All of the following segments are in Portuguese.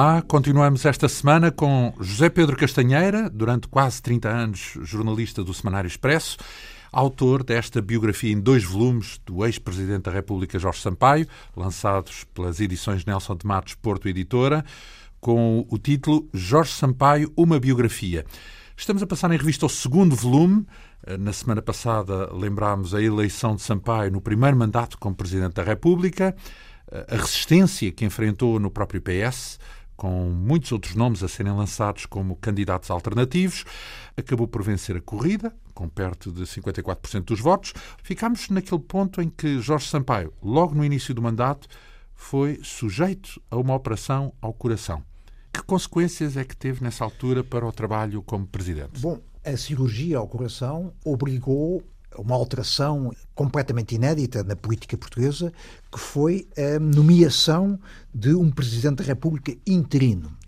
Olá, continuamos esta semana com José Pedro Castanheira, durante quase 30 anos jornalista do Semanário Expresso, autor desta biografia em dois volumes do ex-presidente da República Jorge Sampaio, lançados pelas edições Nelson de Matos Porto Editora, com o título Jorge Sampaio, uma biografia. Estamos a passar em revista o segundo volume. Na semana passada lembrámos a eleição de Sampaio no primeiro mandato como Presidente da República a resistência que enfrentou no próprio PS, com muitos outros nomes a serem lançados como candidatos alternativos, acabou por vencer a corrida, com perto de 54% dos votos. Ficámos naquele ponto em que Jorge Sampaio, logo no início do mandato, foi sujeito a uma operação ao coração. Que consequências é que teve nessa altura para o trabalho como presidente? Bom, a cirurgia ao coração obrigou uma alteração completamente inédita na política portuguesa, que foi a nomeação de um Presidente da República interino.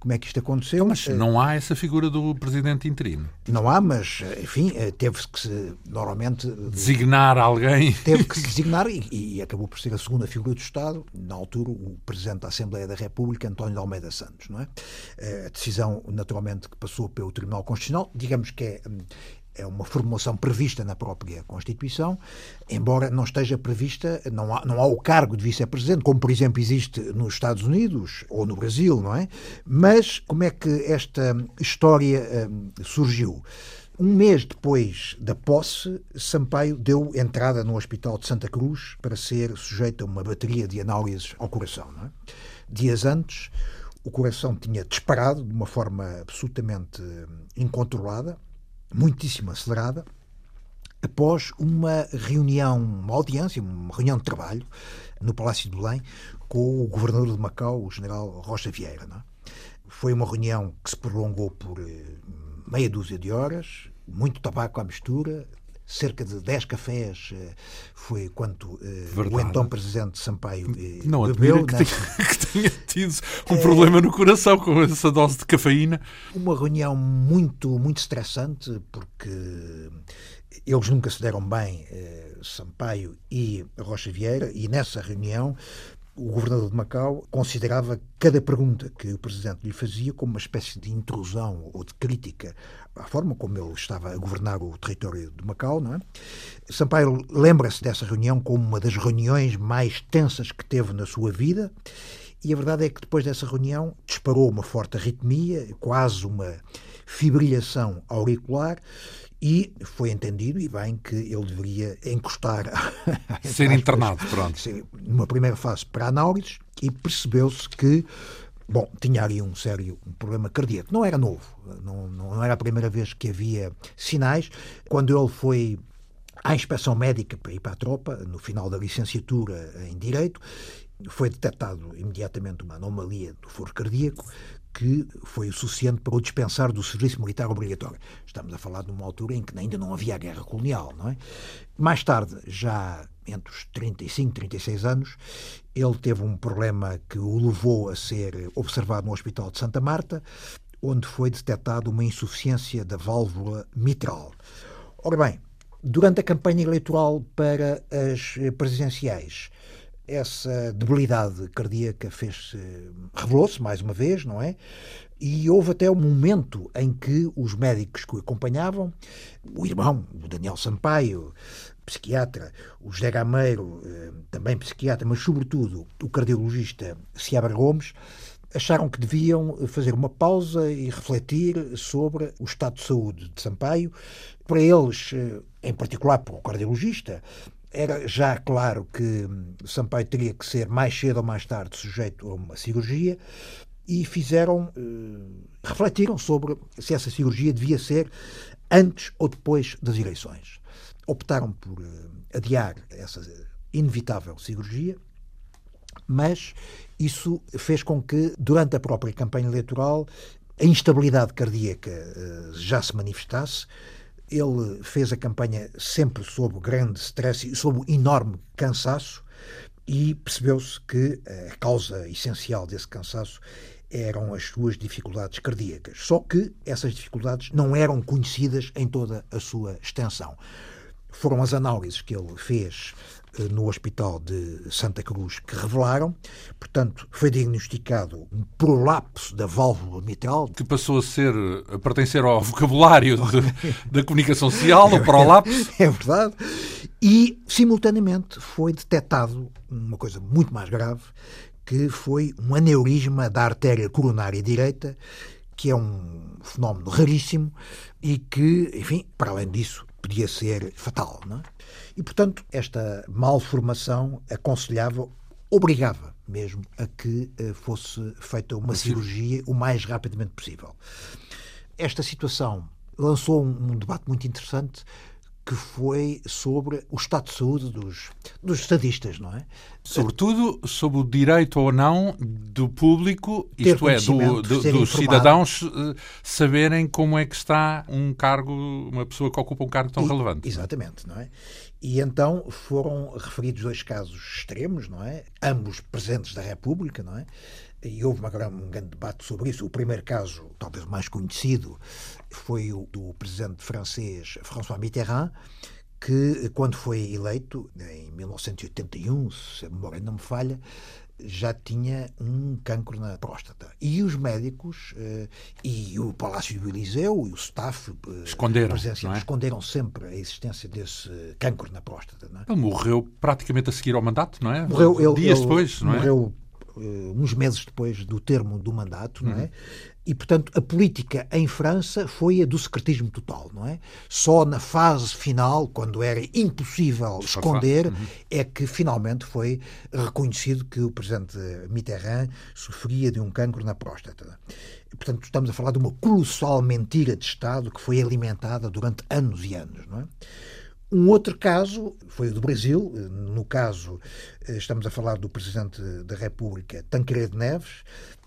Como é que isto aconteceu? Mas não há essa figura do presidente interino. Não há, mas, enfim, teve que se, normalmente... Designar alguém. Teve que se designar e, e, acabou por ser a segunda figura do Estado, na altura, o Presidente da Assembleia da República, António de Almeida Santos, não é? A decisão, naturalmente, que passou pelo Tribunal Constitucional, digamos que é é uma formulação prevista na própria Constituição, embora não esteja prevista, não há, não há o cargo de vice-presidente, como por exemplo existe nos Estados Unidos ou no Brasil, não é? Mas como é que esta história hum, surgiu? Um mês depois da posse, Sampaio deu entrada no Hospital de Santa Cruz para ser sujeito a uma bateria de análises ao coração. É? Dias antes, o coração tinha disparado de uma forma absolutamente hum, incontrolada muitíssimo acelerada, após uma reunião, uma audiência, uma reunião de trabalho no Palácio de Belém com o governador de Macau, o general Rocha Vieira. É? Foi uma reunião que se prolongou por eh, meia dúzia de horas, muito tabaco à mistura, cerca de 10 cafés eh, foi quanto eh, o então presidente Sampaio não bebeu. Que, tenha, que tenha tido um é, problema no coração com essa dose de cafeína. Uma reunião muito, muito estressante, porque eles nunca se deram bem, Sampaio e Rocha Vieira, e nessa reunião o governador de Macau considerava cada pergunta que o presidente lhe fazia como uma espécie de intrusão ou de crítica à forma como ele estava a governar o território de Macau. Não é? Sampaio lembra-se dessa reunião como uma das reuniões mais tensas que teve na sua vida. E a verdade é que depois dessa reunião disparou uma forte arritmia, quase uma fibrilhação auricular, e foi entendido, e bem, que ele deveria encostar. Ser internado, pronto. Numa primeira fase para análises, e percebeu-se que Bom, tinha ali um sério problema cardíaco. Não era novo, não, não era a primeira vez que havia sinais. Quando ele foi à inspeção médica para ir para a tropa, no final da licenciatura em Direito, foi detectado imediatamente uma anomalia do foro cardíaco que foi o suficiente para o dispensar do serviço militar obrigatório. Estamos a falar de uma altura em que ainda não havia a guerra colonial, não é? Mais tarde, já entre os 35 e 36 anos, ele teve um problema que o levou a ser observado no Hospital de Santa Marta, onde foi detectada uma insuficiência da válvula mitral. Ora bem, durante a campanha eleitoral para as presidenciais, essa debilidade cardíaca fez-se, revelou-se mais uma vez, não é? E houve até um momento em que os médicos que o acompanhavam, o irmão, o Daniel Sampaio, psiquiatra, o José Gameiro, eh, também psiquiatra, mas sobretudo o cardiologista Ciabra Gomes, acharam que deviam fazer uma pausa e refletir sobre o estado de saúde de Sampaio. Para eles, eh, em particular para o cardiologista, era já claro que Sampaio teria que ser mais cedo ou mais tarde sujeito a uma cirurgia e fizeram, eh, refletiram sobre se essa cirurgia devia ser antes ou depois das eleições. Optaram por eh, adiar essa inevitável cirurgia, mas isso fez com que, durante a própria campanha eleitoral, a instabilidade cardíaca já se manifestasse ele fez a campanha sempre sob grande stress e sob enorme cansaço e percebeu-se que a causa essencial desse cansaço eram as suas dificuldades cardíacas. Só que essas dificuldades não eram conhecidas em toda a sua extensão. Foram as análises que ele fez no Hospital de Santa Cruz que revelaram. Portanto, foi diagnosticado um prolapso da válvula mitral. Que passou a ser, a pertencer ao vocabulário de, da comunicação social, o prolapso. É verdade. E, simultaneamente, foi detectado uma coisa muito mais grave, que foi um aneurisma da artéria coronária direita, que é um fenómeno raríssimo e que, enfim, para além disso, podia ser fatal. Não é? E, portanto, esta malformação aconselhava, obrigava mesmo a que eh, fosse feita uma cirurgia o mais rapidamente possível. Esta situação lançou um debate muito interessante que foi sobre o estado de saúde dos, dos estadistas, não é? Sobretudo sobre o direito ou não do público, isto é, do, do, dos cidadãos eh, saberem como é que está um cargo, uma pessoa que ocupa um cargo tão e, relevante. Exatamente, não é? E então foram referidos dois casos extremos, não é? Ambos presentes da República, não é? E houve uma, um grande debate sobre isso. O primeiro caso, talvez mais conhecido, foi o do presidente francês François Mitterrand, que, quando foi eleito, em 1981, se a memória não me falha, já tinha um cancro na próstata. E os médicos eh, e o Palácio do Eliseu e o staff eh, esconderam, é? esconderam sempre a existência desse cancro na próstata. É? Ele morreu praticamente a seguir ao mandato, não é? Morreu, ele, Dias ele depois, não é? Morreu uns meses depois do termo do mandato, uhum. não é? E, portanto, a política em França foi a do secretismo total, não é? Só na fase final, quando era impossível esconder, uhum. é que finalmente foi reconhecido que o presidente Mitterrand sofria de um cancro na próstata. Portanto, estamos a falar de uma colossal mentira de Estado que foi alimentada durante anos e anos, não é? Um outro caso foi o do Brasil. No caso, eh, estamos a falar do Presidente da República, Tancredo Neves,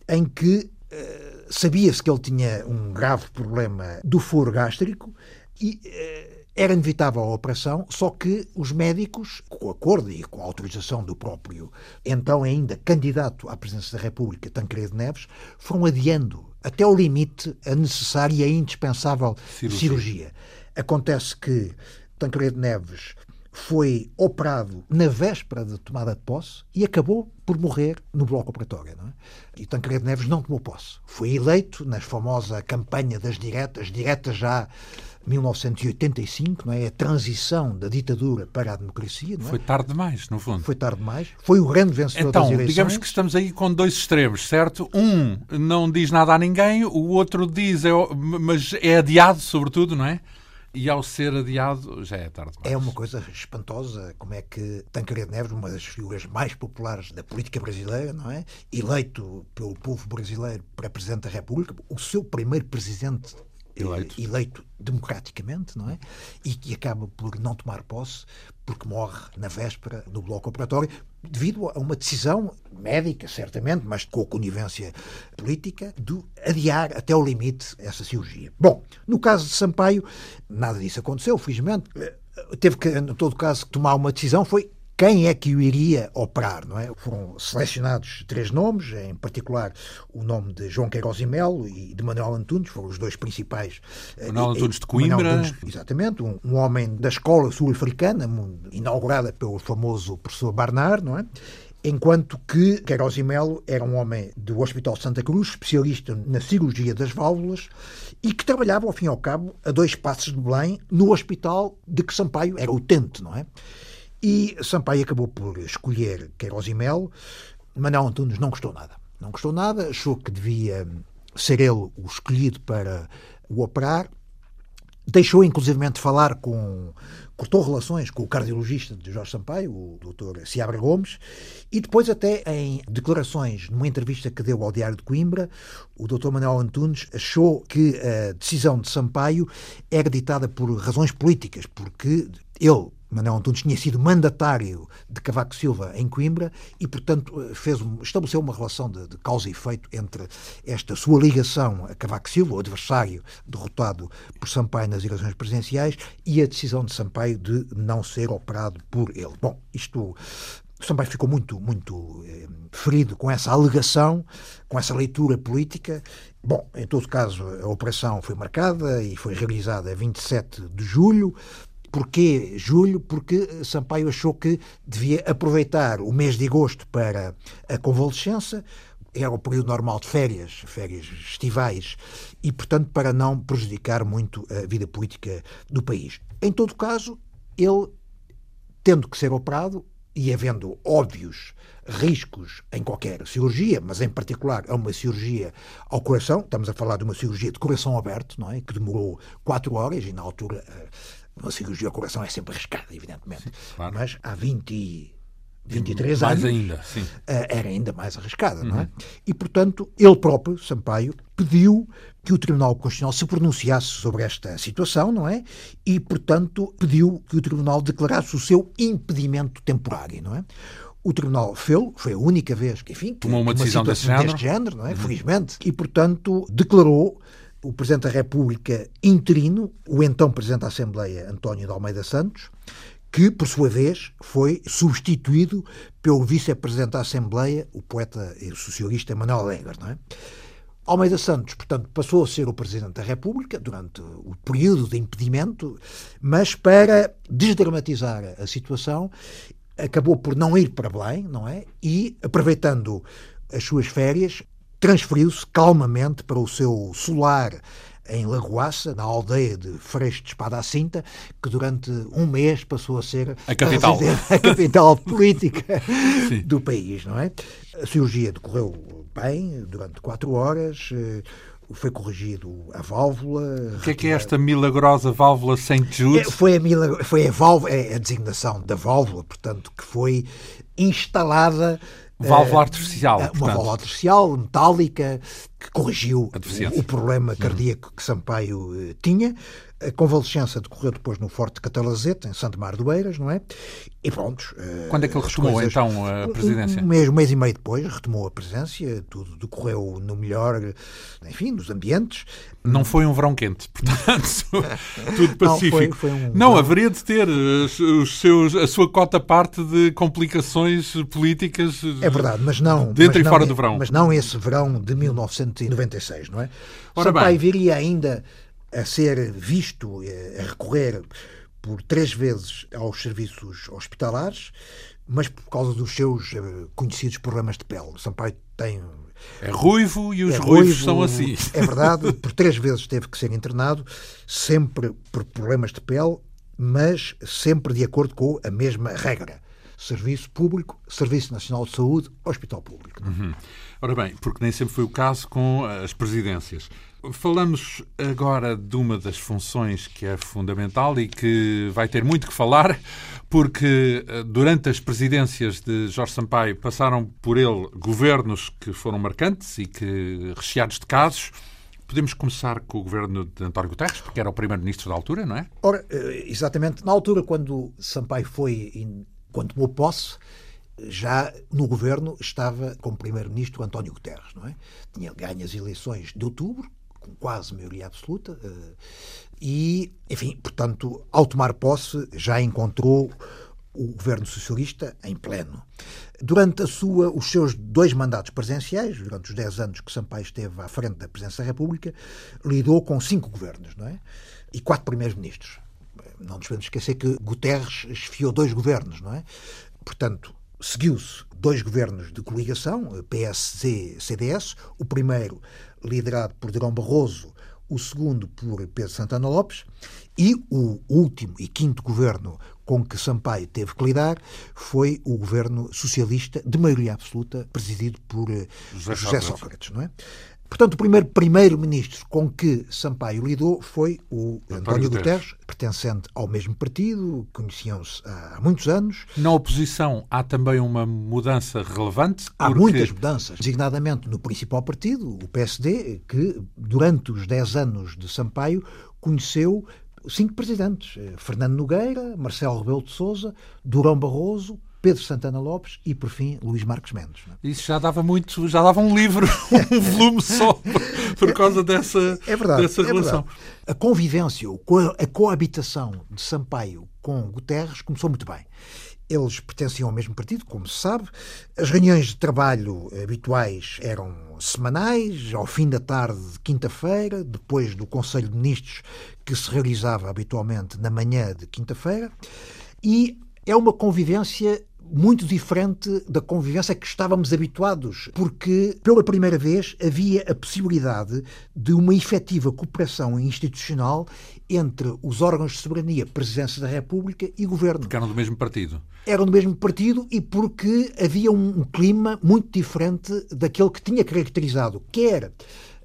em que uh, sabia-se que ele tinha um grave problema do foro gástrico e uh, era inevitável a operação, só que os médicos, com acordo e com a autorização do próprio, então ainda candidato à presidência da República, Tancredo Neves, foram adiando até o limite a necessária e a indispensável cirurgia. cirurgia. Acontece que Tancredo Neves foi operado na véspera da tomada de posse e acabou por morrer no bloco operatório. Não é? E Tancredo Neves não tomou posse. Foi eleito na famosa campanha das diretas, diretas já 1985, não é? a transição da ditadura para a democracia. É? Foi tarde demais, no fundo. Foi tarde demais. Foi o grande vencedor então, das eleições. digamos que estamos aí com dois extremos, certo? Um não diz nada a ninguém, o outro diz, é, mas é adiado, sobretudo, não é? E ao ser adiado já é tarde demais. É uma coisa espantosa como é que Tancredo Neves, uma das figuras mais populares da política brasileira, não é? Eleito pelo povo brasileiro para Presidente da República, o seu primeiro presidente eleito. eleito democraticamente, não é? E que acaba por não tomar posse porque morre na véspera do bloco operatório, devido a uma decisão médica, certamente, mas com a conivência política, de adiar até o limite essa cirurgia. Bom, no caso de Sampaio, nada disso aconteceu, felizmente. Teve que, em todo caso, tomar uma decisão, foi quem é que o iria operar, não é? Foram selecionados três nomes, em particular o nome de João Queiroz e Melo e de Manuel Antunes, foram os dois principais. Eh, Manuel Antunes de Coimbra. Antunes, exatamente, um, um, homem da escola sul-africana, inaugurada pelo famoso professor Barnard, não é? enquanto que Queiroz e Melo era um homem do Hospital Santa Cruz, especialista na cirurgia das válvulas, e que trabalhava, ao fim e ao cabo, a dois passos de Belém, no hospital de que Sampaio era utente, não é? E Sampaio acabou por escolher Queiroz. Manuel Antunes não gostou nada. Não gostou nada, achou que devia ser ele o escolhido para o operar. Deixou, inclusivamente, falar com. cortou relações com o cardiologista de Jorge Sampaio, o Dr. Ciabra Gomes, e depois, até em declarações, numa entrevista que deu ao Diário de Coimbra, o Dr. Manuel Antunes achou que a decisão de Sampaio era ditada por razões políticas, porque ele Manuel Antunes tinha sido mandatário de Cavaco Silva em Coimbra e, portanto, fez, estabeleceu uma relação de, de, causa e efeito entre esta sua ligação a Cavaco Silva, o adversário derrotado por Sampaio nas eleições presidenciais, e a decisão de Sampaio de não ser operado por ele. Bom, isto Sampaio ficou muito, muito eh, ferido com essa alegação, com essa leitura política. Bom, em todo caso, a operação foi marcada e foi realizada a 27 de julho Porquê julho? Porque Sampaio achou que devia aproveitar o mês de agosto para a convalescença, era o período normal de férias, férias estivais, e, portanto, para não prejudicar muito a vida política do país. Em todo caso, ele, tendo que ser operado e havendo óbvios riscos em qualquer cirurgia, mas em particular é uma cirurgia ao coração, estamos a falar de uma cirurgia de coração aberto, não é? que demorou quatro horas e na altura eh, uma cirurgia ao coração é sempre arriscada, evidentemente. Sim, claro. Mas há 20 23 mais anos, ainda, sim. Eh, era ainda mais arriscada, uhum. não é? Uhum. E, portanto, ele próprio, Sampaio, pediu que o Tribunal Constitucional se pronunciasse sobre esta situação, não é? E, portanto, pediu que o Tribunal declarasse o seu impedimento temporário, não é? O Tribunal fez, foi a única vez que, enfim, tomou uma decisão desse género, género não é? Uhum. Felizmente. E, portanto, declarou o Presidente da República interino, o então Presidente da Assembleia, António de Almeida Santos, que, por sua vez, foi substituído pelo vice-presidente da Assembleia, o poeta e socialista Manuel Alegre. Não é? Almeida Santos, portanto, passou a ser o Presidente da República durante o período de impedimento, mas para desdramatizar a situação, acabou por não ir para Belém, não é? E, aproveitando as suas férias, transferiu-se calmamente para o seu solar em Lagoaça, na aldeia de Freixo de Espada à Cinta, que durante um mês passou a ser a capital, a, a capital política do país, não é? A cirurgia decorreu bem, durante quatro horas, eh, foi corrigido a válvula. O que é que é esta milagrosa válvula St. Jude? É, foi a, milagro... foi a, válvula, é a designação da válvula, portanto, que foi instalada Válvula artificial. Uma portanto. válvula artificial, metálica, que corrigiu o, problema cardíaco que Sampaio eh, tinha. A convalescença decorreu depois no Forte Catalazete, em Santo Mar do Eiras, não é? E pronto. Eh, Quando é que ele retomou, coisas, então, a presidência? Um mês, um mês e meio depois, retomou a presidência, tudo decorreu no melhor, enfim, dos ambientes. Não foi um verão quente, portanto, tudo pacífico. Não, foi, foi um não haveria de ter os seus, a sua cota parte de complicações políticas. É verdade, mas não. Dentro mas e fora não, do verão. Mas não esse verão de 1996, não é? Ora Sampaio bem. viria ainda a ser visto, eh, a recorrer por três vezes aos serviços hospitalares, mas por causa dos seus eh, conhecidos problemas de pele. Sampaio tem é ruivo e os é ruivos ruivo, são assim. É verdade, por três vezes teve que ser internado, sempre por problemas de pele, mas sempre de acordo com a mesma regra. Serviço público, Serviço Nacional de Saúde, Hospital Público. Uhum. Ora bem, porque nem sempre foi o caso com as presidências. Falamos agora de uma das funções que é fundamental e que vai ter muito que falar, porque eh, durante as presidências de Jorge Sampaio passaram por ele governos que foram marcantes e que recheados de casos. Podemos começar com o governo de António Guterres, porque era o primeiro-ministro da altura, não é? Ora, eh, exatamente. Na altura, quando Sampaio foi, quando tomou posse, já no governo estava como primeiro-ministro António Guterres, não é? Tinha ganho as eleições de outubro, com quase maioria absoluta, eh, e, enfim, portanto, ao tomar posse, já encontrou o governo socialista em pleno. Durante sua, os seus dois mandatos presidenciais, durante os dez anos que Sampaio esteve à frente da presidência da República, lidou com cinco governos não é? e quatro primeiros-ministros. Não nos podemos esquecer que Guterres esfiou dois governos, não é? Portanto, seguiu-se dois governos de coligação, PSD-CDS, o primeiro liderado por Durão Barroso, o segundo por Pedro Santana Lopes, e o último e quinto governo com que Sampaio teve que lidar foi o governo socialista de maioria absoluta, presidido por eh, José, José Sócrates. Sócrates não é? Portanto, o primeiro primeiro-ministro com que Sampaio lidou foi o António, António Guterres. Guterres, pertencente ao mesmo partido, conheciam-se há muitos anos. Na oposição há também uma mudança relevante? Há muitas mudanças, designadamente no principal partido, o PSD, que durante os 10 anos de Sampaio conheceu cinco presidentes. Fernando Nogueira, Marcelo Rebelo de Sousa, Durão Barroso, Pedro Santana Lopes e, por fim, Luís Marques Mendes. É? Isso já dava muito, já dava um livro, um volume só, por causa dessa, é verdade, dessa relação. É verdade. A convivência, a coabitação de Sampaio com Guterres começou muito bem. Eles pertenciam ao mesmo partido, como se sabe. As reuniões de trabalho habituais eram semanais, ao fim da tarde de quinta-feira, depois do Conselho de Ministros, que se realizava habitualmente na manhã de quinta-feira. E é uma convivência muito diferente da convivência que estávamos habituados, porque pela primeira vez havia a possibilidade de uma efetiva cooperação institucional entre os órgãos de soberania, Presidência da República e Governo. Porque eram do mesmo partido. Eram do mesmo partido e porque havia um clima muito diferente daquele que tinha caracterizado quer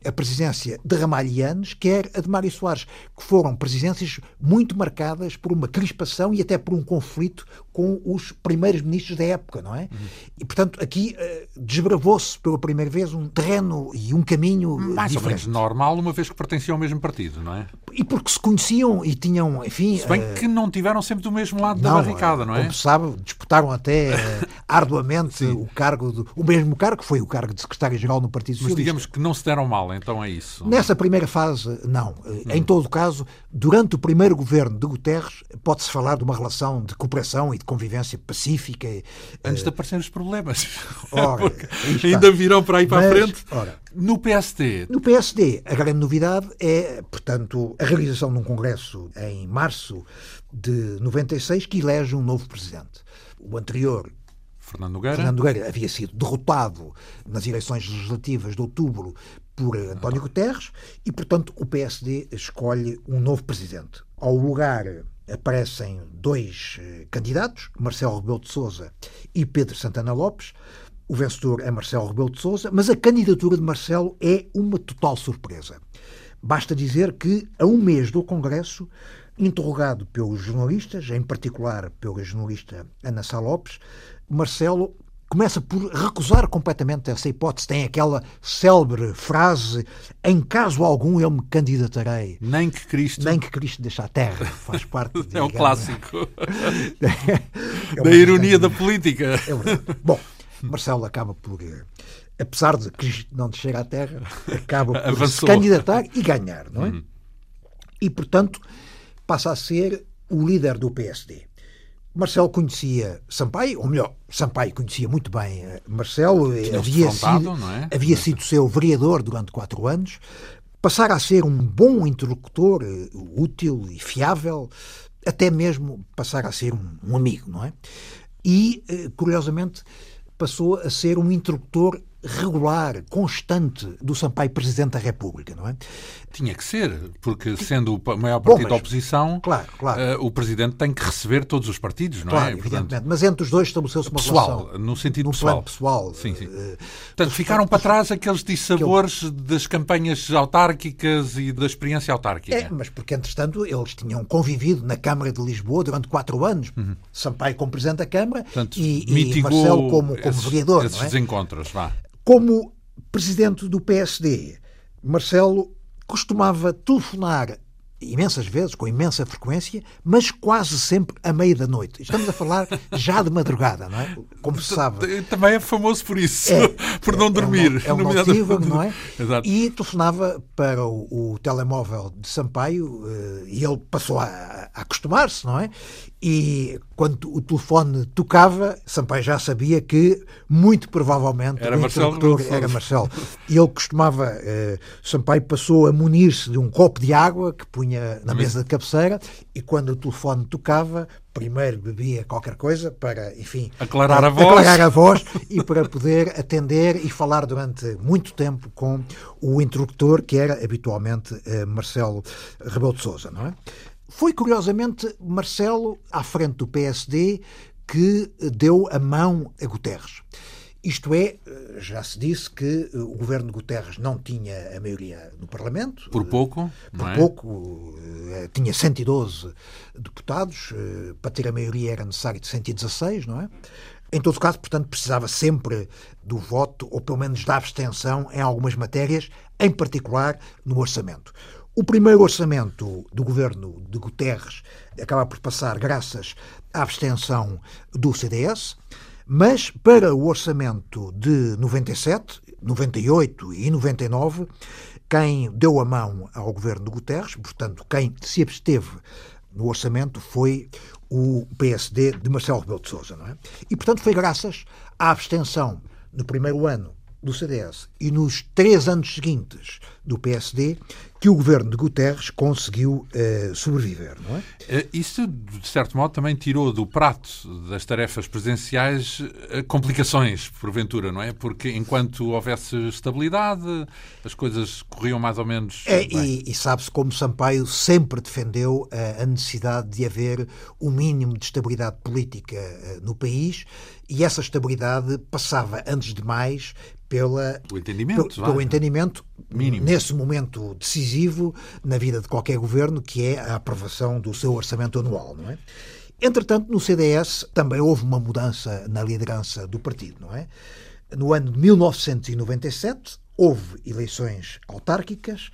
a presidência de Ramalhianes, quer a de Mário Soares, que foram presidências muito marcadas por uma crispação e até por um conflito com os primeiros ministros da época, não é? Uhum. E, portanto, aqui uh, desbravou-se pela primeira vez um terreno e um caminho Mais diferente. ou menos normal, uma vez que pertenciam ao mesmo partido, não é? E porque se conheciam e tinham, enfim... Se bem uh, que não tiveram sempre do mesmo lado não, da barricada, não é? Como sabe, disputaram até uh, arduamente o cargo, do, o mesmo cargo, que foi o cargo de secretário-geral no Partido Socialista. Mas digamos que não se deram mal, então é isso? Nessa primeira fase, não. Hum. Em todo caso, durante o primeiro governo de Guterres, pode-se falar de uma relação de cooperação e de convivência pacífica. Antes uh... de aparecerem os problemas. Ora, ainda virão para aí para Mas, a frente. Ora, no PSD. No PSD, a grande novidade é, portanto, a realização de um congresso em março de 96 que elege um novo presidente. O anterior Fernando Nogueira. Fernando Nogueira havia sido derrotado nas eleições legislativas de outubro por António Guterres e, portanto, o PSD escolhe um novo presidente. Ao lugar aparecem dois eh, candidatos, Marcelo Rebelo de Sousa e Pedro Santana Lopes. O vencedor é Marcelo Rebelo de Sousa, mas a candidatura de Marcelo é uma total surpresa. Basta dizer que, a um mês do Congresso, interrogado pelos jornalistas, em particular pela jornalista Ana Sá Lopes, Marcelo começa por recusar completamente essa hipótese. Tem aquela célebre frase: em caso algum eu me candidatarei. Nem que Cristo. Nem que Cristo deixe a terra. Faz parte. é um clássico. é da ironia da política. É verdade. Bom, Marcelo acaba por. Apesar de Cristo não descer à terra, acaba por se candidatar e ganhar, não é? Uhum. E, portanto, passa a ser o líder do PSD. Marcelo conhecia Sampaio, ou melhor, Sampaio conhecia muito bem eh, Marcelo, havia sido, é? havia sido seu vereador durante quatro anos, passar a ser um bom interlocutor, eh, útil e fiável, até mesmo passar a ser um, um amigo, não é? E, eh, curiosamente, passou a ser um interlocutor regular, constante do Sampaio Presidente da República, não é? Tinha que ser, porque sendo o maior partido Bom, mas, da oposição, claro, claro. Uh, o Presidente tem que receber todos os partidos, não claro, é? Portanto, mas entre os dois estabeleceu-se uma pessoal, relação. no sentido pessoal. pessoal. Sim, sim. Uh, Portanto, ficaram para trás aqueles dissabores das campanhas autárquicas e da experiência autárquica. É, mas porque, entretanto, eles tinham convivido na Câmara de Lisboa durante quatro anos. Uhum. Sampaio como Presidente da Câmara Portanto, e, e Marcelo como, como esses, vereador. Esses é? desencontros, vá. Como presidente do PSD, Marcelo costumava telefonar imensas vezes, com imensa frequência, mas quase sempre à meia da noite. Estamos a falar já de madrugada, não é? Como se sabe. Também é famoso por isso, é, por não dormir. É um, é um não é? Exato. E telefonava para o, o telemóvel de Sampaio eh, e ele passou a, a acostumar-se, não é? E quando o telefone tocava, Sampaio já sabia que, muito provavelmente, era o Marcelo era Marcelo. E ele costumava, eh, Sampaio passou a munir-se de um copo de água que punha na mesa de cabeceira e quando o telefone tocava, primeiro bebia qualquer coisa para, enfim, aclarar a voz, aclarar a voz e para poder atender e falar durante muito tempo com o interlocutor que era habitualmente eh, Marcelo Rebelo de Sousa, não é? Foi, curiosamente, Marcelo, à frente do PSD, que deu a mão a Guterres. Isto é, já se disse que o governo de Guterres não tinha a maioria no Parlamento. Por pouco. Por é? pouco. Eh, tinha 112 deputados. Eh, para ter a maioria era necessário de 116, não é? Em todo caso, portanto, precisava sempre do voto, ou pelo menos da abstenção, em algumas matérias, em particular no orçamento. O primeiro orçamento do governo de Guterres acaba por passar graças à abstenção do CDS, mas para o orçamento de 97, 98 e 99, quem deu a mão ao governo de Guterres, portanto, quem se absteve no orçamento foi o PSD de Marcelo Rebelo de Sousa, não é? E, portanto, foi graças à abstenção no primeiro ano do CDS e nos três anos seguintes do PSD que o governo de Guterres conseguiu uh, sobreviver, não é? Eh, isso, de certo modo, também tirou do prato das tarefas presidenciais eh, complicações, porventura, não é? Porque enquanto houvesse estabilidade, as coisas corriam mais ou menos. É, e, e sabe-se como Sampaio sempre defendeu a necessidade de haver o um mínimo de estabilidade política no país e essa estabilidade passava, antes de mais, pela, o entendimento, pelo, pelo entendimento mínimo. nesse momento decisivo na vida de qualquer governo, que é a aprovação do seu orçamento anual, não é? Entretanto, no CDS também houve uma mudança na liderança do partido, não é? No ano de 1997 houve eleições autárquicas.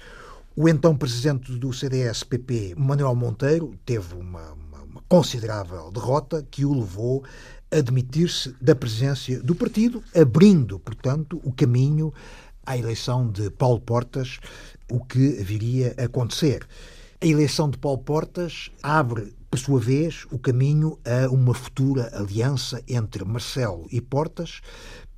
O então presidente do CDS-PP, Manuel Monteiro, teve uma, uma, uma considerável derrota que o levou admitir-se da presença do partido, abrindo, portanto, o caminho à eleição de Paulo Portas, o que viria a acontecer. A eleição de Paulo Portas abre, por sua vez, o caminho a uma futura aliança entre Marcelo e Portas,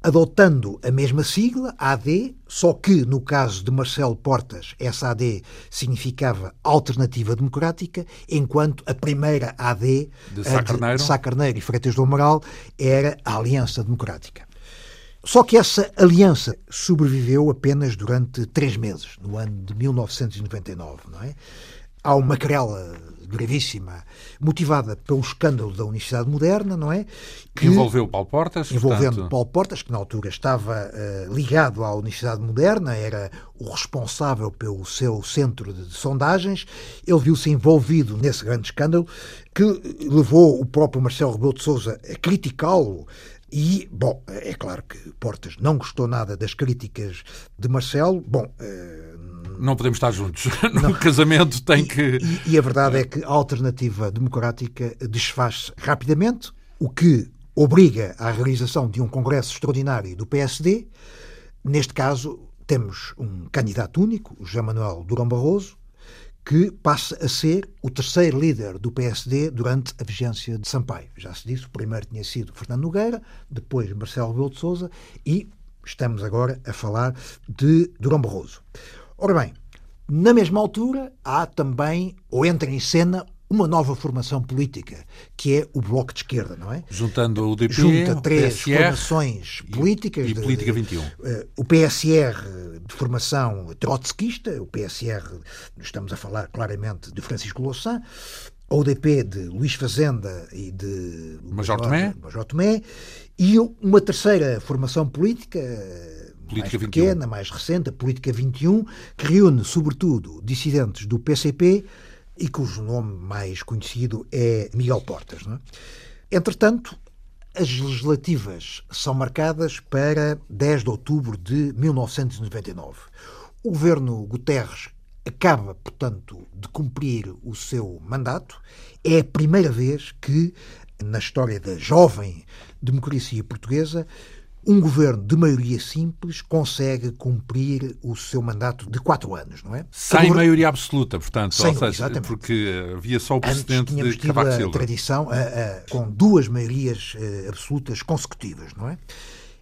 adotando a mesma sigla, AD, só que no caso de Marcelo Portas, essa AD significava Alternativa Democrática, enquanto a primeira AD de Sá Carneiro, de Sá Carneiro e Freitas do Amaral era a Aliança Democrática. Só que essa aliança sobreviveu apenas durante três meses, no ano de 1999, não é? Há uma querela gravíssima, motivada pelo escândalo da Universidade Moderna, não é? Que envolveu Paulo Portas. Envolvendo portanto... Paulo Portas, que na altura estava uh, ligado à Universidade Moderna, era o responsável pelo seu centro de, de sondagens. Ele viu-se envolvido nesse grande escândalo que levou o próprio Marcelo Rebelo de Sousa a criticá-lo e, bom, é claro que Portas não gostou nada das críticas de Marcelo. Bom. Não podemos estar juntos. No casamento tem e, que. E, e, a verdade é que a alternativa democrática desfaz-se rapidamente, o que obriga à realização de um congresso extraordinário do PSD. Neste caso, temos um candidato único, José Manuel Durão Barroso, que passa a ser o terceiro líder do PSD durante a vigência de Sampaio. Já se disse, o primeiro tinha sido Fernando Nogueira, depois Marcelo Rebelo de Sousa e estamos agora a falar de Durão Barroso. Ora bem, na mesma altura há também, ou entra em cena, uma nova formação política, que é o Bloco de Esquerda, não é? Juntando o UDP, Junta três PSR, formações políticas. E, e Política 21. Uh, o PSR de formação trotskista, o PSR, estamos a falar claramente de Francisco Louçã, a UDP de Luís Fazenda e de Major Tomé. Major Tomé, e uma terceira formação política Política mais 21. pequena, mais recente, a Política 21, que reúne, sobretudo, dissidentes do PCP e cujo nome mais conhecido é Miguel Portas. É? Entretanto, as legislativas são marcadas para 10 de outubro de 1999. O governo Guterres acaba, portanto, de cumprir o seu mandato. É a primeira vez que, na história da jovem democracia portuguesa, um governo de maioria simples consegue cumprir o seu mandato de quatro anos, não é? Sem maioria absoluta, portanto, sem, ou seja, exatamente. porque havia só o precedente Antes, de Cavaco Silva. a tradição a, a, com duas maiorias a, absolutas consecutivas, não é?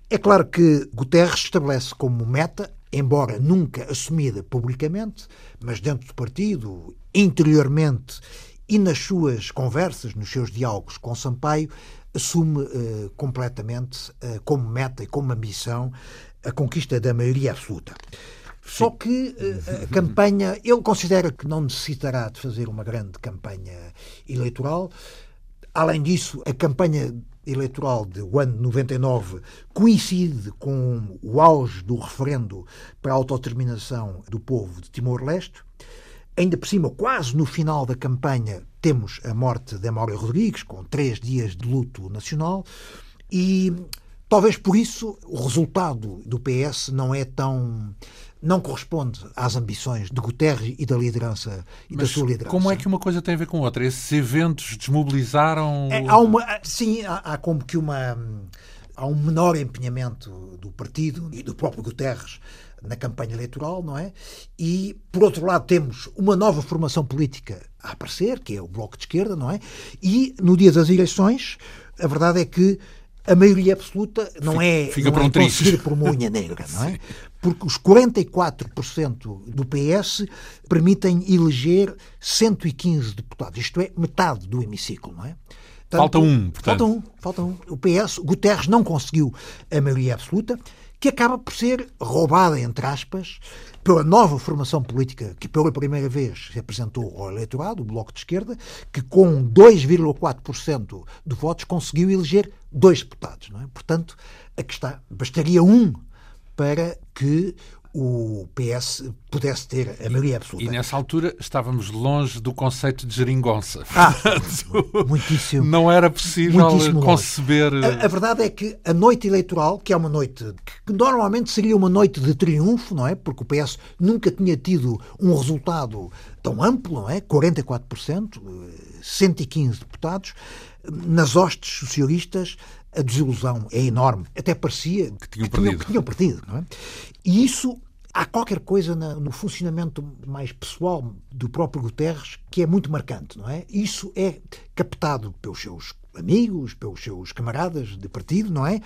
É claro que Guterres estabelece como meta, embora nunca assumida publicamente, mas dentro do partido, interiormente e nas suas conversas, nos seus diálogos com Sampaio, assume uh, completamente uh, como meta e como ambição a conquista da maioria absoluta. Só que uh, a campanha, ele considera que não necessitará de fazer uma grande campanha eleitoral. Além disso, a campanha eleitoral do ano 99 coincide com o auge do referendo para a autodeterminação do povo de Timor-Leste. Ainda por cima, quase no final da campanha, temos a morte de Amália Rodrigues, com três dias de luto nacional, e talvez por isso o resultado do PS não é tão não corresponde às ambições de Guterres e da liderança e Mas da sua liderança. Como é que uma coisa tem a ver com outra? Esses eventos desmobilizaram. É, há uma, sim, há, há, como que uma há um menor empenhamento do partido e do próprio Guterres na campanha eleitoral, não é? E, por outro lado, temos uma nova formação política a aparecer, que é o Bloco de Esquerda, não é? E, no dia das eleições, a verdade é que a maioria absoluta não é, Fica não é um triz. conseguida por uma unha negra, não é? Porque os 44% do PS permitem eleger 115 deputados, isto é, metade do hemiciclo, não é? Portanto, Falta um, portanto. Falta um, falta um. O PS, Guterres não conseguiu a maioria absoluta, que acaba por ser roubada, entre aspas, pela nova formação política que pela primeira vez se apresentou ao eleitorado, o Bloco de Esquerda, que com 2,4% de votos conseguiu eleger dois deputados. Não é? Portanto, aqui está, bastaria um para que o PS pudesse ter a maioria absoluta. E nessa altura estávamos longe do conceito de geringonça. Ah, muitíssimo. Não era possível conceber. A, a verdade é que a noite eleitoral, que é uma noite que normalmente seria uma noite de triunfo, não é? Porque o PS nunca tinha tido um resultado tão amplo, não é? 44%, 115 deputados. Nas hostes socialistas, a desilusão é enorme. Até parecia Que tinham tinham, perdido. que tinham perdido. Não é? E isso há qualquer coisa na- no funcionamento mais pessoal do próprio Guterres que é muito marcante, não é? Isso é captado pelos seus amigos, pelos seus camaradas de partido, não é?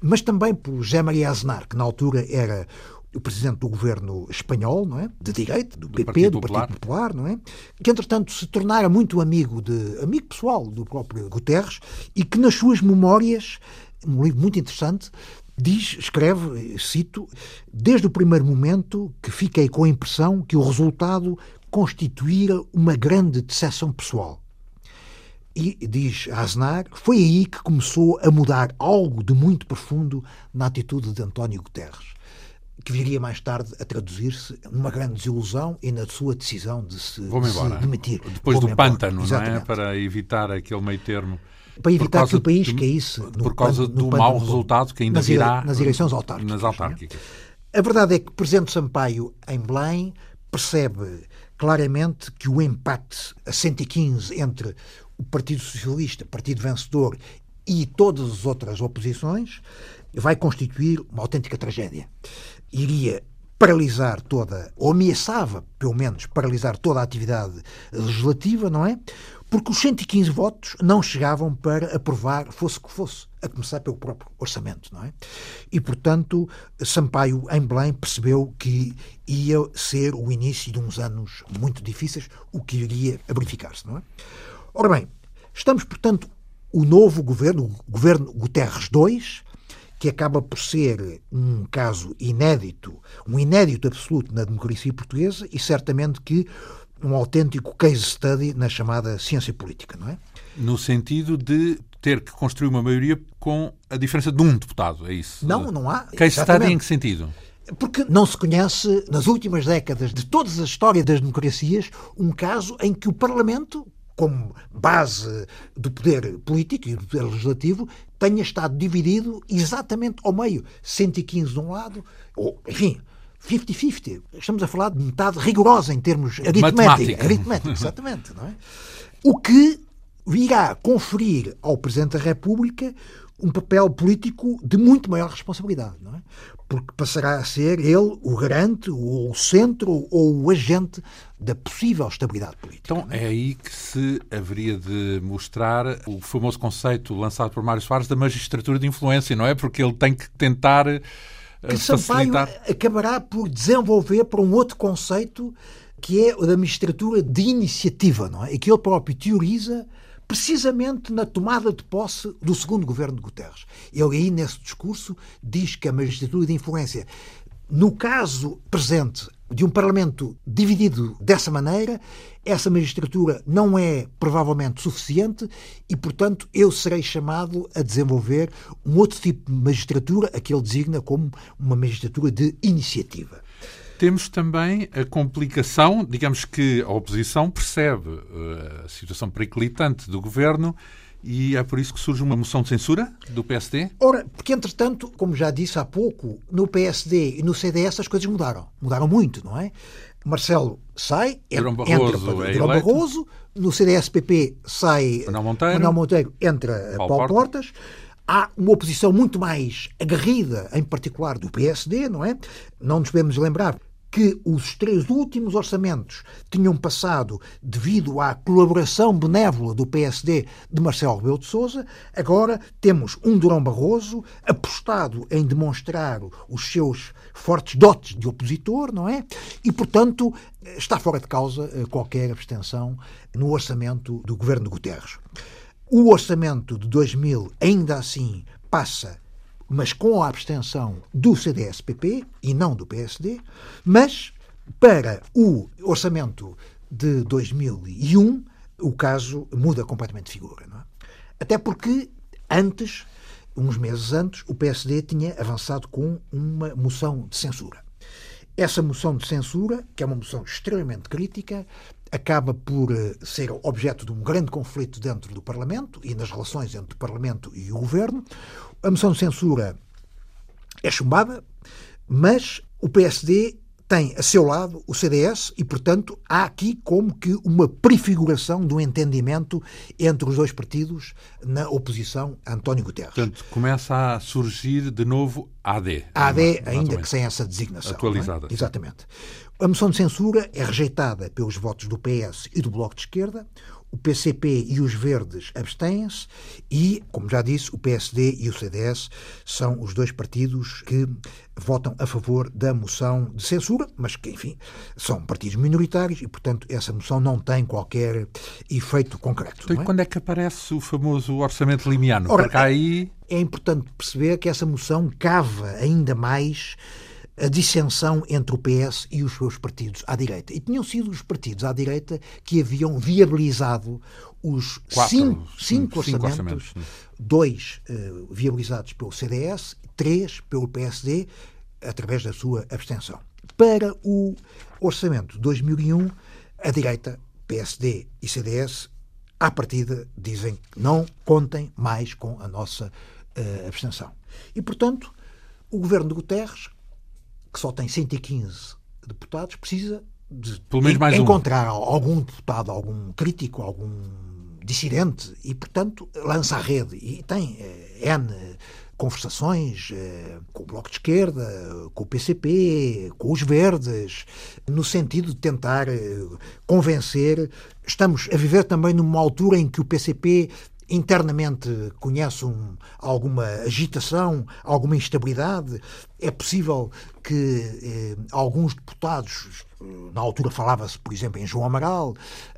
Mas também por José Maria Aznar, que na altura era o presidente do governo espanhol, não é? De direita, do, PP, Partido do Popular. Partido Popular, não é? Que entretanto se tornara muito amigo de amigo pessoal do próprio Guterres e que nas suas memórias, um livro muito interessante, diz, escreve, cito, desde o primeiro momento que fiquei com a impressão que o resultado constituíra uma grande decepção pessoal. E diz Aznar, foi aí que começou a mudar algo de muito profundo na atitude de António Guterres, que viria mais tarde a traduzir-se numa grande desilusão e na sua decisão de se, de se demitir. Depois do embora. pântano, não é? Exatamente. Para evitar aquele meio termo. Para evitar que o país de- caísse no Por causa pântano- no do mau resultado que ainda nas virá nas eleições autárquicas. Nas é? autárquicas. A verdade é que o Presidente Sampaio, em Belém, percebe claramente que o empate a 115 entre o Partido Socialista, Partido Vencedor, e todas as outras oposições vai constituir uma autêntica tragédia. Iria paralisar toda, ou ameaçava, pelo menos, paralisar toda a atividade legislativa, não é? Porque os 115 votos não chegavam para aprovar, fosse o que fosse, a começar pelo próprio orçamento, não é? E, portanto, Sampaio, em Belém, percebeu que ia ser o início de uns anos muito difíceis, o que iria verificar-se, não é? Ora bem, estamos, portanto, o novo governo, o governo Guterres II, que acaba por ser um caso inédito, um inédito absoluto na democracia portuguesa e certamente que um autêntico case study na chamada ciência política, não é? No sentido de ter que construir uma maioria com a diferença de um deputado, é isso? Não, não há. Case study exatamente. em que sentido? Porque não se conhece, nas últimas décadas de toda a história das democracias, um caso em que o Parlamento, como base do poder político e do poder legislativo, tenha estado dividido exatamente ao meio. 115 de um lado, ou, enfim, 50-50. Estamos a falar de metade rigorosa em termos aritméticos. Aritmética, exatamente. Não é? O que virá conferir ao Presidente da República um papel político de muito maior responsabilidade, não é? Porque passará a ser ele o garante, ou o centro, ou o agente da possível estabilidade política. Então é aí que se haveria de mostrar o famoso conceito lançado por Mário Soares da magistratura de influência, não é? Porque ele tem que tentar eh, que Sampaio facilitar. acabará por desenvolver para um outro conceito que é o da magistratura de iniciativa, não é? E que ele próprio teoriza precisamente na tomada de posse do segundo governo de Guterres. Ele aí, nesse discurso, diz que a magistratura de influência, no caso presente de um Parlamento dividido dessa maneira, essa magistratura não é provavelmente suficiente e, portanto, eu serei chamado a desenvolver um outro tipo de magistratura, a que ele designa como uma magistratura de iniciativa. Temos também a complicação, digamos que a oposição percebe eh, a situação periclitante do governo e é por isso que surge uma moção de censura do PSD? Ora, porque entretanto, como já disse há pouco, no PSD e no CDS as coisas mudaram. Mudaram muito, não é? Marcelo sai, Durão entra Barroso para é Durão. Barroso, no CDS-PP sai Manuel Monteiro. Manuel Monteiro, entra Paulo Paulo, Portas. Há uma oposição muito mais agarrida, em particular do PSD, não é? Não nos podemos lembrar que os três últimos orçamentos tinham passado devido à colaboração benévola do PSD de Marcelo Rebelo de Sousa, agora temos um Durão Barroso apostado em demonstrar os seus fortes dotes de opositor, não é? E, portanto, está fora de causa eh, qualquer abstenção no orçamento do governo de Guterres. O orçamento de 2000, ainda assim, passa mas com a abstenção do CDS-PP e não do PSD, mas para o orçamento de 2001 o caso muda completamente de figura. É? Até porque antes, uns meses antes, o PSD tinha avançado com uma moção de censura. Essa moção de censura, que é uma moção extremamente crítica, acaba por eh, ser objeto de um grande conflito dentro do Parlamento e nas relações entre o Parlamento e o Governo. A moção de censura é chumbada, mas o PSD tem a seu lado o CDS e, portanto, há aqui como que uma prefiguração do entendimento entre os dois partidos na oposição a António Guterres. Portanto, começa a surgir de novo a AD. A AD, ainda que sem essa designação. É? Atualizada. É? Exatamente. A moção de censura é rejeitada pelos votos do PS e do Bloco de Esquerda o PCP e os Verdes abstêm-se e, como já disse, o PSD e o CDS são os dois partidos que votam a favor da moção de censura, mas que, enfim, são partidos minoritários e, portanto, essa moção não tem qualquer efeito concreto. Então, é? quando é que aparece o famoso orçamento limiano? Ora, Porque aí... É importante perceber que essa moção cava ainda mais a dissensão entre o PS e os seus partidos à direita. E tinham sido os partidos à direita que haviam viabilizado os Quatro, cinco, cinco, cinco orçamentos, orçamentos dois uh, viabilizados pelo CDS, três pelo PSD, através da sua abstenção. Para o orçamento de 2001, a direita, PSD e CDS, à partida, dizem que não contem mais com a nossa uh, abstenção. E, portanto, o governo de Guterres que só tem 115 deputados, precisa de encontrar um. algum deputado, algum crítico, algum dissidente e, portanto, lança a rede. E tem eh, N conversações eh, com o Bloco de Esquerda, com o PCP, com os Verdes, no sentido de tentar eh, convencer. Estamos a viver também numa altura em que o PCP internamente conhece um, alguma agitação, alguma instabilidade. É possível que eh, alguns deputados, na altura falava-se, por exemplo, em João Amaral,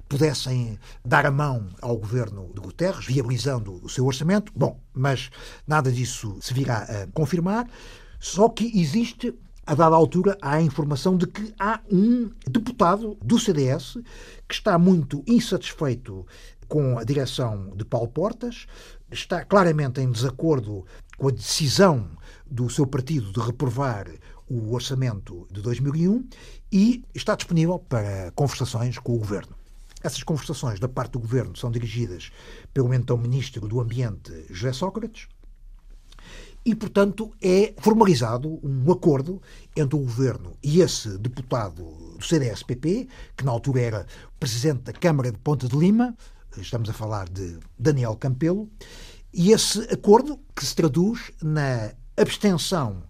pudessem dar a mão ao governo de Guterres, viabilizando o seu orçamento. Bom, mas nada disso se virá a confirmar. Só que existe a dada altura, a informação de que há um deputado do CDS que está muito insatisfeito com a direção de Paulo Portas, está claramente em desacordo com a decisão do seu partido de reprovar o orçamento de 2001 e está disponível para conversações com o governo. Essas conversações da parte do governo são dirigidas pelo então ministro do Ambiente, José Sócrates, e, portanto, é formalizado um acordo entre o governo e esse deputado do CDS-PP, que na altura era presidente da Câmara de Ponta de Lima, estamos a falar de Daniel Campelo, e esse acordo que se traduz na abstenção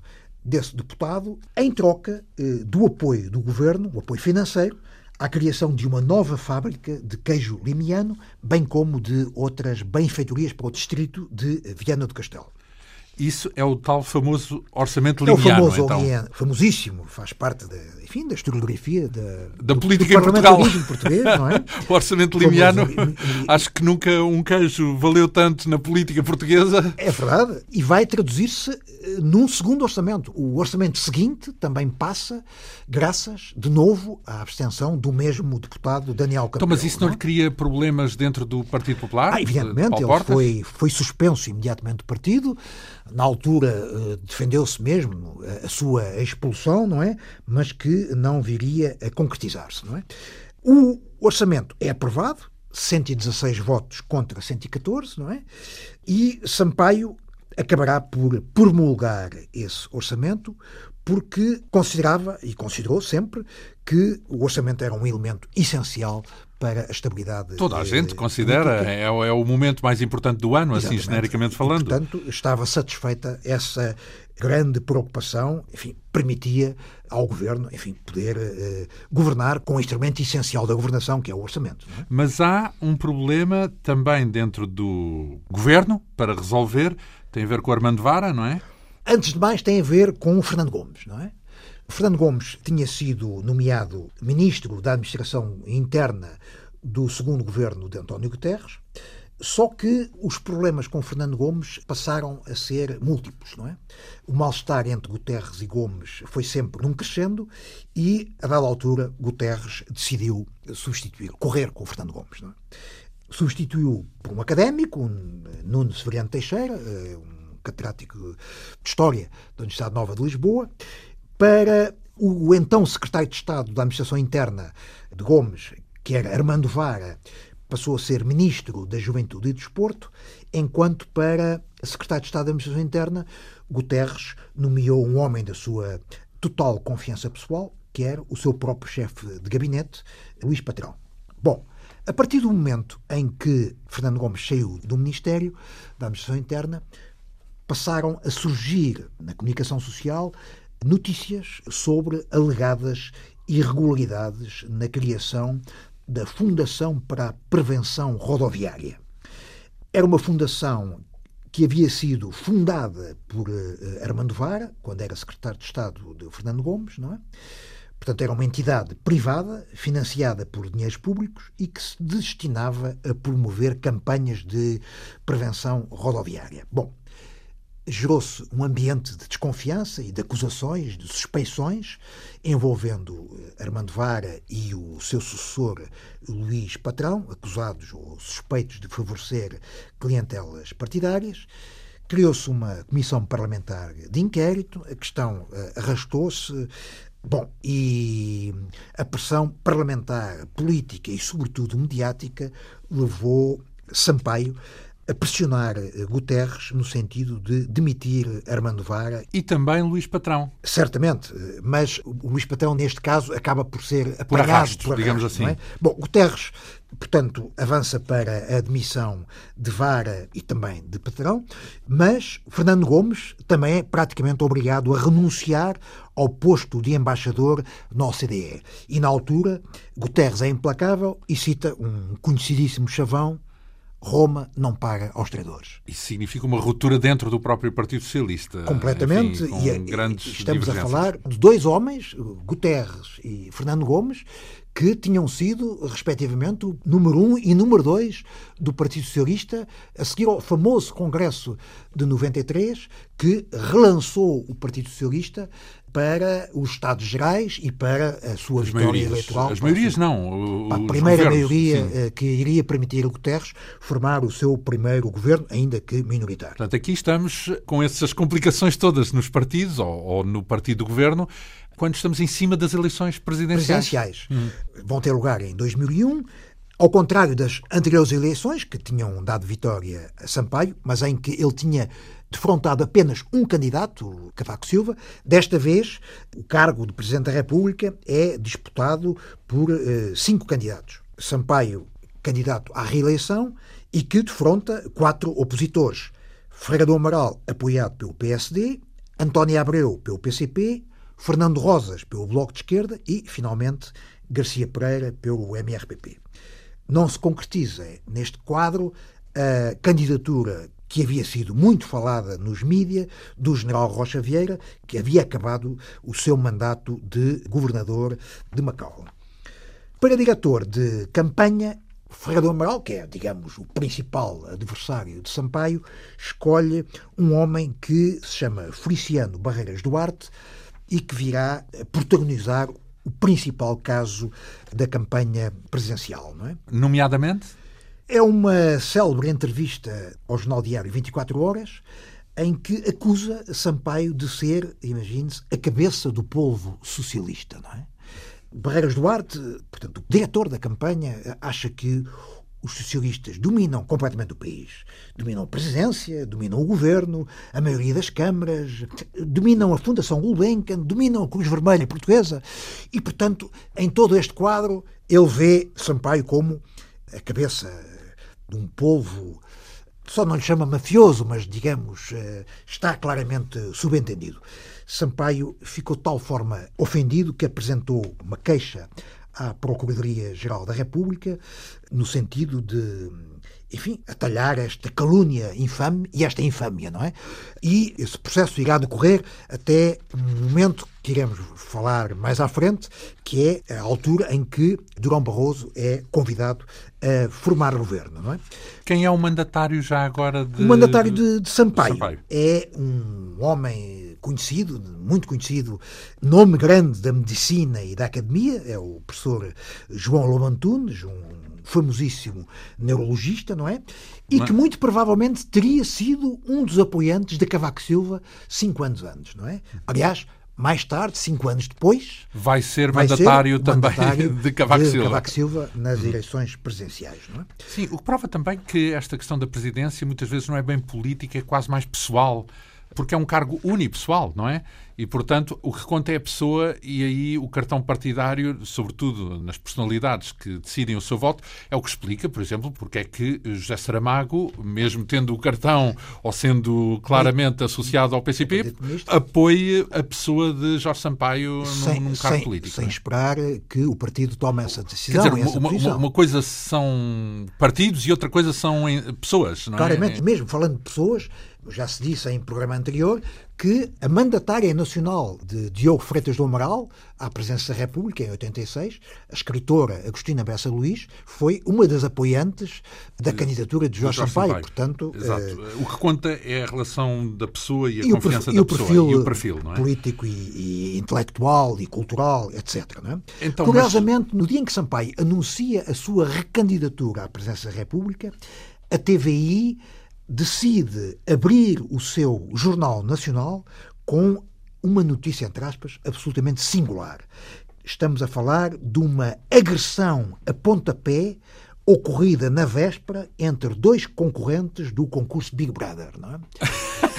desse deputado em troca eh, do apoio do governo, o apoio financeiro, à criação de uma nova fábrica de queijo limiano, bem como de outras benfeitorias para o distrito de Viana do Castelo. Isso é o tal famoso orçamento limiano, É o famoso então. famosíssimo, faz parte da, enfim, da historiografia da, da política do em Portugal. português, não é? o orçamento limiano, acho que nunca um queijo valeu tanto na política portuguesa. É verdade, e vai traduzir-se num segundo orçamento. O orçamento seguinte também passa graças, de novo, à abstenção do mesmo deputado Daniel Campelo. Então, mas isso não, não lhe cria problemas dentro do Partido Popular? Ah, evidentemente, ele foi, foi suspenso imediatamente do partido, na altura eh, defendeu-se mesmo a sua expulsão, não é? Mas que não viria a concretizar-se, não é? O orçamento é aprovado, 116 votos contra 114, não é? E Sampaio acabará por promulgar esse orçamento porque considerava e considerou sempre que o orçamento era um elemento essencial para a estabilidade. Toda a gente considera, é, é, o momento mais importante do ano, assim, Exatamente. assim, genericamente falando. E, portanto, estava satisfeita essa grande preocupação, enfim, permitia ao governo, enfim, poder eh, governar com o instrumento essencial da governação, que é o orçamento. É? Mas há um problema também dentro do governo para resolver, tem a ver com o Armando Vara, não é? Antes de mais, tem a ver com o Fernando Gomes, não é? Fernando Gomes tinha sido nomeado ministro da Administração Interna do segundo governo de António Guterres. Só que os problemas com Fernando Gomes passaram a ser múltiplos, não é? O mal-estar entre Guterres e Gomes foi sempre num crescendo e, a dada altura, Guterres decidiu substituir, correr com Fernando Gomes, não é? Substituiu por um académico, um Nuno Severiano Teixeira, eh, um catedrático de História da Universidade Nova de Lisboa, para o então secretário de Estado da Administração Interna de Gomes, que era Armando Vara, passou a ser ministro da Juventude e do Desporto, enquanto para secretário de Estado da Administração Interna, Guterres nomeou um homem da sua total confiança pessoal, que era o seu próprio chefe de gabinete, Luís Patrão. Bom, a partir do momento em que Fernando Gomes saiu do Ministério da Administração Interna, passaram a surgir na comunicação social notícias sobre alegadas irregularidades na criação da Fundação para a Prevenção Rodoviária. Era uma fundação que havia sido fundada por uh, Armando Vara, quando era secretário de Estado de Fernando Gomes, não é? Portanto, era uma entidade privada, financiada por dinheiros públicos e que se destinava a promover campanhas de prevenção rodoviária. Bom, gerou-se um ambiente de desconfiança e de acusações, de suspeições, envolvendo eh, Armando Vara e o seu sucessor Luís Patrão, acusados ou suspeitos de favorecer clientelas partidárias. Criou-se uma comissão parlamentar de inquérito, a questão uh, arrastou-se. Bom, e a pressão parlamentar, política e, sobretudo, mediática levou Sampaio a pressionar Guterres no sentido de demitir Armando Vara. E também Luís Patrão. Certamente, mas o Luís Patrão, neste caso, acaba por ser apanhado por arrasto, por arrasto, digamos assim. É? Bom, Guterres, portanto, avança para a admissão de Vara e também de Patrão, mas Fernando Gomes também é praticamente obrigado a renunciar ao posto de embaixador na OCDE. E, na altura, Guterres é implacável e cita um conhecidíssimo chavão Roma não paga aos traidores. Isso significa uma ruptura dentro do próprio Partido Socialista. Completamente. Enfim, e, grandes estamos a falar de dois homens, Guterres e Fernando Gomes, que tinham sido, respectivamente, o número um e número dois do Partido Socialista, a seguir ao famoso Congresso de 93, que relançou o Partido Socialista para os Estados Gerais e para a sua as vitória maiorias. eleitoral. As maiorias não. a primeira maioria sim. Eh, que iria permitir a Guterres formar o seu primeiro governo, ainda que minoritário. Portanto, aqui estamos com essas complicações todas nos partidos ou, ou no partido do governo quando estamos em cima das eleições presidenciais. Presidenciais. Hum. Vão ter lugar em 2001. Ao contrário das anteriores eleições, que tinham dado vitória a Sampaio, mas em que ele tinha defrontado apenas um candidato, Cavaco Silva. Desta vez, o cargo de Presidente da República é disputado por uh, cinco candidatos. Sampaio, candidato à reeleição, e que defronta quatro opositores. Ferreira do Amaral, apoiado pelo PSD, António Abreu, pelo PCP, Fernando Rosas, pelo Bloco de Esquerda e, finalmente, Garcia Pereira, pelo MRPP. Não se concretiza neste quadro a candidatura que havia sido muito falada nos mídias do general Rocha Vieira, que havia acabado o seu mandato de governador de Macau. Para diretor de campanha, Ferreira Amaral, que é, digamos, o principal adversário de Sampaio, escolhe um homem que se chama Feliciano Barreiras Duarte e que virá protagonizar o principal caso da campanha presidencial, não é? Nomeadamente? É uma célebre entrevista ao Jornal Diário 24 Horas em que acusa Sampaio de ser, imagine-se, a cabeça do povo socialista, não é? Barreiras Duarte, portanto, o diretor da campanha, acha que os socialistas dominam completamente o país. Dominam a presidência, dominam o governo, a maioria das câmaras, dominam a Fundação Gulbenkian, dominam a Cruz Vermelha Portuguesa e, portanto, em todo este quadro, ele vê Sampaio como a cabeça de um povo, só não lhe chama mafioso, mas, digamos, eh, está claramente subentendido. Sampaio ficou de tal forma ofendido que apresentou uma queixa à Procuradoria-Geral da República, no sentido de, enfim, atalhar esta calúnia infame e esta infâmia, não é? E esse processo irá decorrer até um momento que iremos falar mais à frente, que é a altura em que Durão Barroso é convidado a formar governo, não é? Quem é o mandatário já agora de... O mandatário de, de Sampaio, Sampaio. é um homem conhecido, muito conhecido, nome grande da medicina e da academia, é o professor João Lobantunes, um famosíssimo neurologista, não é? E Mas- que muito provavelmente teria sido um dos apoiantes de Cavaco Silva cinco anos antes, não é? Aliás, mais tarde, cinco anos depois, Vai ser vai ser mandatário o também mandatário de Cavaco de Silva. Cavaco Silva nas eleições presidenciais, não é? Sim, o que prova também que esta questão da presidência muitas vezes não é bem política, é quase mais pessoal, porque é um cargo unipessoal, não é? E, portanto, o que conta é a pessoa e aí o cartão partidário, sobretudo nas personalidades que decidem o seu voto, é o que explica, por exemplo, porque é que José Saramago, mesmo tendo o cartão ou sendo claramente associado ao PCP, apoia a pessoa de Jorge Sampaio num, Sem, num cargo sem- político. sem é? esperar que o partido tome essa Quer decisão, dizer, essa uma, uma- uma coisa são partidos e outra coisa são pessoas, não é? Claramente, mesmo falando de pessoas, já se disse em programa anterior que a mandatária nacional de Diogo Freitas do Amaral, à presença da República, em 86, a escritora Agostina Bessa Luís, foi uma das apoiantes da candidatura de Jorge, Jorge Sampaio. Sampaio. Portanto, Exato. eh, O que conta é a relação da pessoa e a e confiança perfil, da pessoa e o perfil, é? político e, e intelectual e cultural, etc. É? Então, Curiosamente, no dia em que Sampaio anuncia a sua recandidatura à presidência da República, a TVI decide abrir o seu jornal nacional com uma notícia, entre aspas, absolutamente singular. Estamos a falar de uma agressão a pontapé ocorrida na véspera entre dois concorrentes do concurso Big Brother, não é?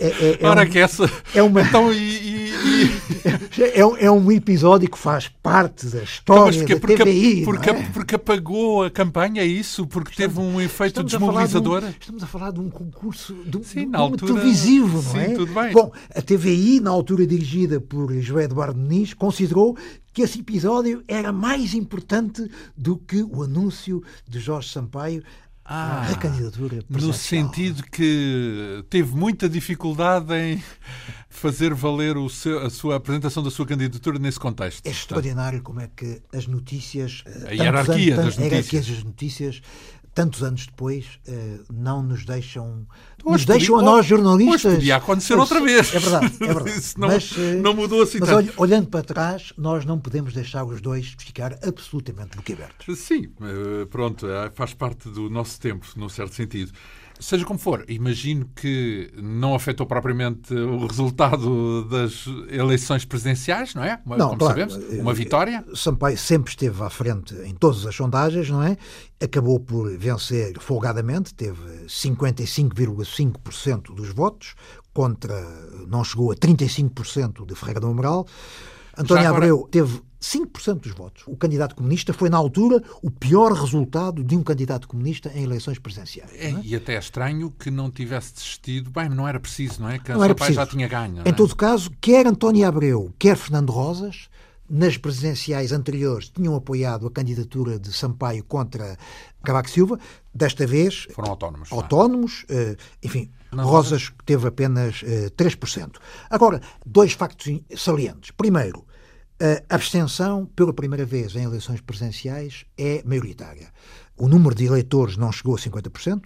É, é- é Ora, um- que essa. é uma- Então, e. e- e- é, um- é um episódio que faz parte da Então, história mas porque, da porque, TVI. porque, não é? porque apagou a campanha, é isso? Porque teve um efeito Estamos a falar de um- desmobilizador? estamos a falar de um concurso de Sim, de um na altura- televisivo, não sim, é? tudo bem. Bom, a TVI, na altura dirigida por José Eduardo Muniz, considerou que esse episódio era mais importante do que o anúncio de Jorge Sampaio Ah, recandidatura No presidencial. sentido que teve muita dificuldade em fazer valer seu- a sua apresentação da sua candidatura nesse contexto. É extraordinário como é que as notícias, eh, tantos hierarquia das tan- a hierarquia notícias. das notícias, tantos anos depois, eh, não nos deixam, Hoje nos deixam podia- a nós jornalistas. hoje podia acontecer outra vez. É verdade, é verdade. Não- mas, eh, não mudou assim Mas tanto. olha, olhando para trás, nós não podemos deixar os dois ficar absolutamente boquiabertos. Sim, eh, pronto, faz parte do nosso tempo, num certo sentido. Seja como for, imagino que não afetou propriamente o resultado das eleições presidenciais, não é? Não, como claro, sabemos, eh, uma vitória. Sampaio sempre esteve à frente em todas as sondagens, não é? Acabou por vencer folgadamente, teve 55,5% dos votos, contra, não chegou a 35% de Ferreira do Amaral. António agora- Abreu teve 5% dos votos. O candidato comunista foi, na altura, o pior resultado de um candidato comunista em eleições presidenciais. É, é? E até é estranho que não tivesse desistido. Bem, não era preciso, não é? Que Não era preciso. já tinha ganho. Em é? todo caso, quer António Abreu, quer Fernando Rosas, nas presidenciais anteriores, tinham apoiado a candidatura de Sampaio contra Cavaco Silva. Desta vez, Foram autónomos. é? autónomos, eh, enfim, Não, Rosas teve apenas eh, 3%. Agora, dois factos salientes. Primeiro, a abstenção, pela primeira vez em eleições presidenciais, é maioritária. O número de eleitores não chegou a 50%,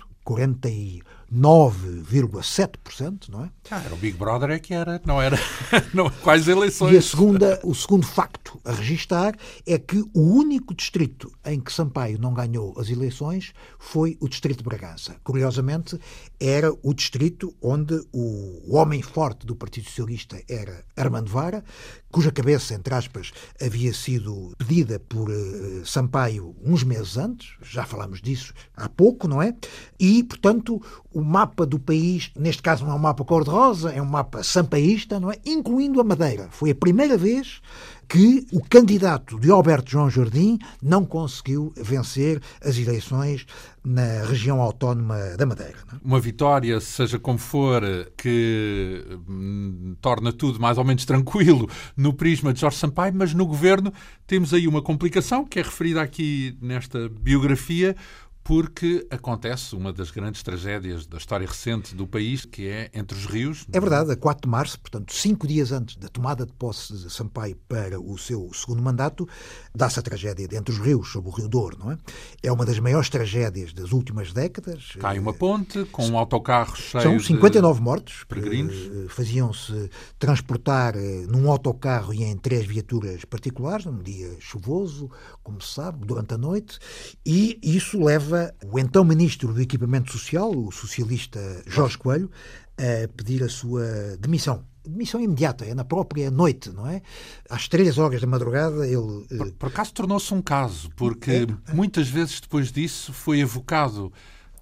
9,7%, não é? Ah, era o Big Brother é que era, não era não, quais eleições. E a segunda, o segundo facto a registar é que o único distrito em que Sampaio não ganhou as eleições foi o distrito de Bragança. Curiosamente, era o distrito onde o homem forte do Partido Socialista era Armando Vara, cuja cabeça, entre aspas, havia sido pedida por uh, Sampaio uns meses antes, já falamos disso há pouco, não é? E, portanto, o mapa do país, neste caso não é um mapa cor-de-rosa, é um mapa sampaísta, não é? Incluindo a Madeira. Foi a primeira vez que o candidato de Alberto João Jardim não conseguiu vencer as eleições na região autónoma da Madeira. É? Uma vitória, seja como for, que hum, torna tudo mais ou menos tranquilo no prisma de Jorge Sampaio, mas no governo temos aí uma complicação que é referida aqui nesta biografia, porque acontece uma das grandes tragédias da história recente do país, que é entre os rios. É verdade, a 4 de março, portanto, cinco dias antes da tomada de posse de Sampaio para o seu segundo mandato, dá-se a tragédia de Entre os Rios, sobre o Rio Douro, não é? É uma das maiores tragédias das últimas décadas. Cai uma ponte com um autocarro cheio São 59 de mortos. Peregrinos. Faziam-se transportar eh, num autocarro e em três viaturas particulares, num dia chuvoso, como se sabe, durante a noite, e isso leva leva o então ministro do Equipamento Social, o socialista Jorge Coelho, a pedir a sua demissão. Demissão imediata, é na própria noite, não é? Às três horas da madrugada ele. Por, por acaso tornou-se um caso, porque é, muitas vezes depois disso foi evocado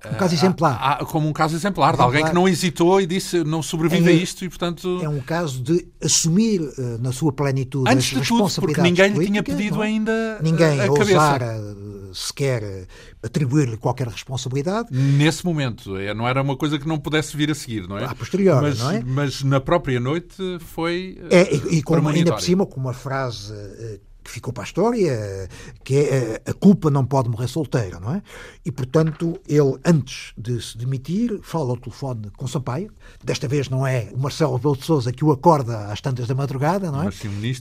um caso exemplar. Ah, ah, como um caso exemplar, exemplar, de alguém que não hesitou e disse não sobrevive é, a isto e, portanto. É um caso de assumir uh, na sua plenitude Antes de tudo, porque ninguém lhe tinha pedido não? ainda. Ninguém a ousara uh, sequer atribuir-lhe qualquer responsabilidade. Nesse momento, é, não era uma coisa que não pudesse vir a seguir, não é? A posterior, mas, não é? Mas na própria noite foi. É, e, e com, ainda por cima, com uma frase que ficou para a história, que é a culpa não pode morrer solteira, não é? E, portanto, ele, antes de se demitir, fala ao telefone com Sampaio. Desta vez não é o Marcelo Rebelo de Sousa que o acorda às tantas da madrugada, não é?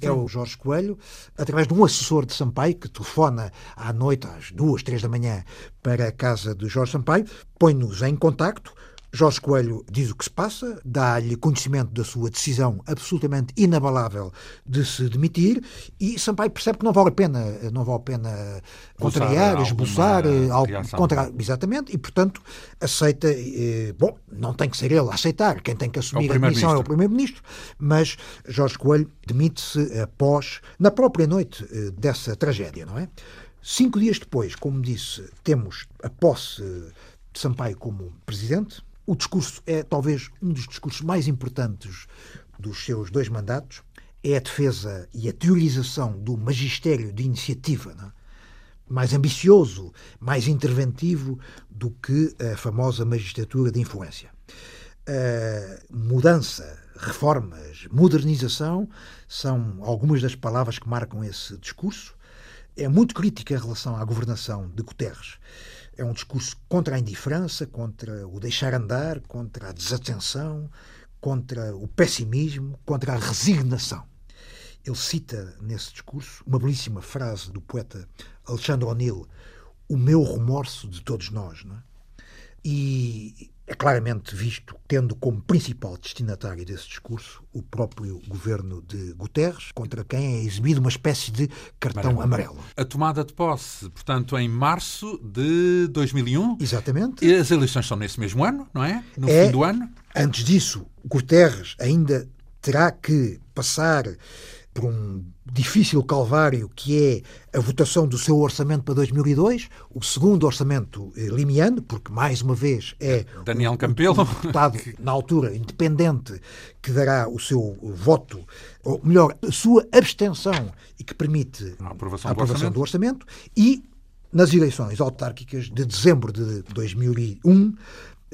É o Jorge Coelho, através de um assessor de Sampaio, que telefona à noite, às duas, três da manhã, para a casa de Jorge Sampaio, põe-nos em contacto, Jorge Coelho diz o que se passa, dá-lhe conhecimento da sua decisão absolutamente inabalável de se demitir e Sampaio percebe que não vale a pena, não vale a pena contrariar, esboçar eh, algo contra, exatamente, e portanto aceita, eh, bom, não tem que ser ele a aceitar, quem tem que assumir é a demissão é o primeiro-ministro, mas Jorge Coelho demite-se após, na própria noite eh, dessa tragédia, não é? Cinco dias depois, como disse, temos a posse de Sampaio como presidente, o discurso é talvez um dos discursos mais importantes dos seus dois mandatos. É a defesa e a teorização do magistério de iniciativa, é? mais ambicioso, mais interventivo do que a famosa magistratura de influência. A mudança, reformas, modernização são algumas das palavras que marcam esse discurso. É muito crítica em relação à governação de Guterres é um discurso contra a indiferença, contra o deixar andar, contra a desatenção, contra o pessimismo, contra a resignação. Ele cita nesse discurso uma belíssima frase do poeta Alexandre O'Neill: O meu remorso de todos nós. É? E é claramente visto tendo como principal destinatário desse discurso o próprio governo de Guterres, contra quem é exibido uma espécie de cartão amarelo. A tomada de posse, portanto, em março de 2001. Exatamente. E as eleições são nesse mesmo ano, não é? No é, fim do ano. Antes disso, Guterres ainda terá que passar por um difícil calvário que é a votação do seu orçamento para 2002, o segundo orçamento eh, limiano, porque mais uma vez é Daniel Campelo, o deputado na altura independente que dará o seu voto, ou melhor, a sua abstenção e que permite a aprovação, a aprovação do, orçamento. do orçamento e nas eleições autárquicas de dezembro de 2001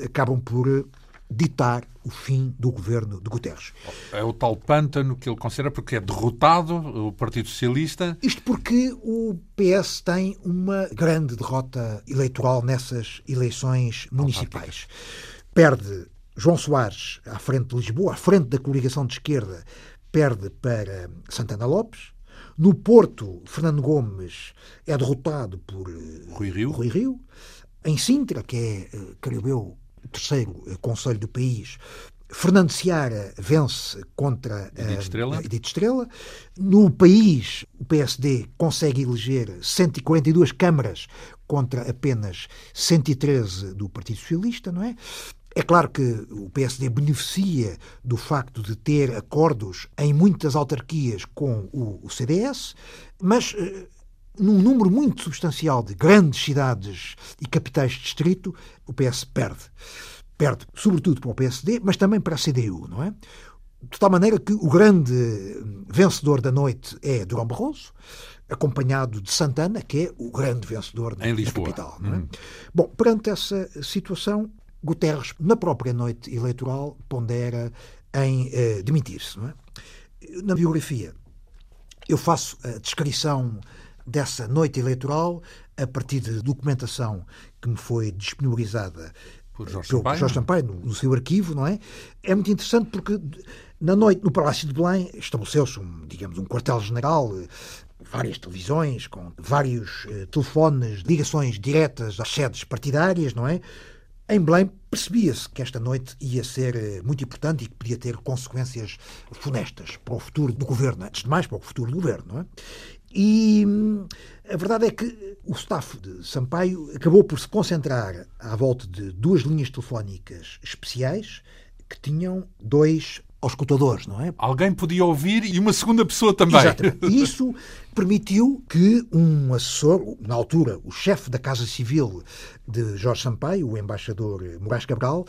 acabam por eh, ditar o fim do governo de Guterres. É o tal pântano que ele considera porque é derrotado o Partido Socialista. Isto porque o PS tem uma grande derrota eleitoral nessas eleições municipais. Perde João Soares à frente de Lisboa, à frente da coligação de esquerda, perde para Santana Lopes. No Porto, Fernando Gomes é derrotado por Rui Rio. Rui Rio. Em Sintra, que é, eh, creio eu, terceiro Conselho do país, Fernando Seara vence contra Edith Estrela. a Edith Estrela. No país, o PSD consegue eleger 142 câmaras contra apenas 113 do Partido Socialista, não é? É claro que o PSD beneficia do facto de ter acordos em muitas autarquias com o CDS, mas eh, num número muito substancial de grandes cidades e capitais de distrito, o PS perde perde sobretudo para o PSD, mas também para a CDU, não é? De tal maneira que o grande vencedor da noite é Durão Barroso, acompanhado de Santana, que é o grande vencedor da capital. É? Hum. Bom, perante essa situação, Guterres, na própria noite eleitoral, pondera em eh, demitir-se. É? Na biografia, eu faço a descrição dessa noite eleitoral a partir de documentação que me foi disponibilizada por Jorge Sampaio, Jorge Sampaio no, no, seu arquivo, não é? É muito interessante porque na noite no Palácio de Belém estabeleceu-se, um, digamos, um quartel-general, várias televisões com vários eh, telefones, ligações diretas às sedes partidárias, não é? Em Belém percebia-se que esta noite ia ser eh, muito importante e que podia ter consequências funestas para o futuro do governo, antes de mais para o futuro do governo, não é? E hum, a verdade é que o staff de Sampaio acabou por se concentrar à volta de duas linhas telefónicas especiais que tinham dois auscultadores, não é? Alguém podia ouvir e uma segunda pessoa também. Exatamente. Isso permitiu que um assessor, na altura, o chefe da Casa Civil de Jorge Sampaio, o embaixador Moraes Cabral,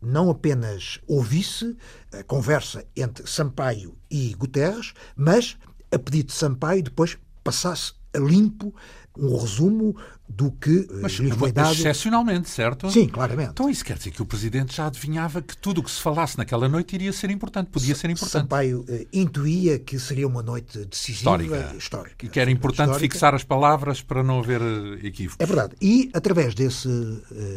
não apenas ouvisse a conversa entre Sampaio e Guterres, mas, a pedido de Sampaio, depois passasse a limpo um resumo do que mas, lhe foi dado. Excepcionalmente, certo? Sim, claramente. Então isso quer dizer que o Presidente já adivinhava que tudo o que se falasse naquela noite iria ser importante, podia ser importante. Sampaio uh, intuía que seria uma noite decisiva, histórica. histórica e que era importante histórica. fixar as palavras para não haver eh, equívocos. É verdade. E, através desse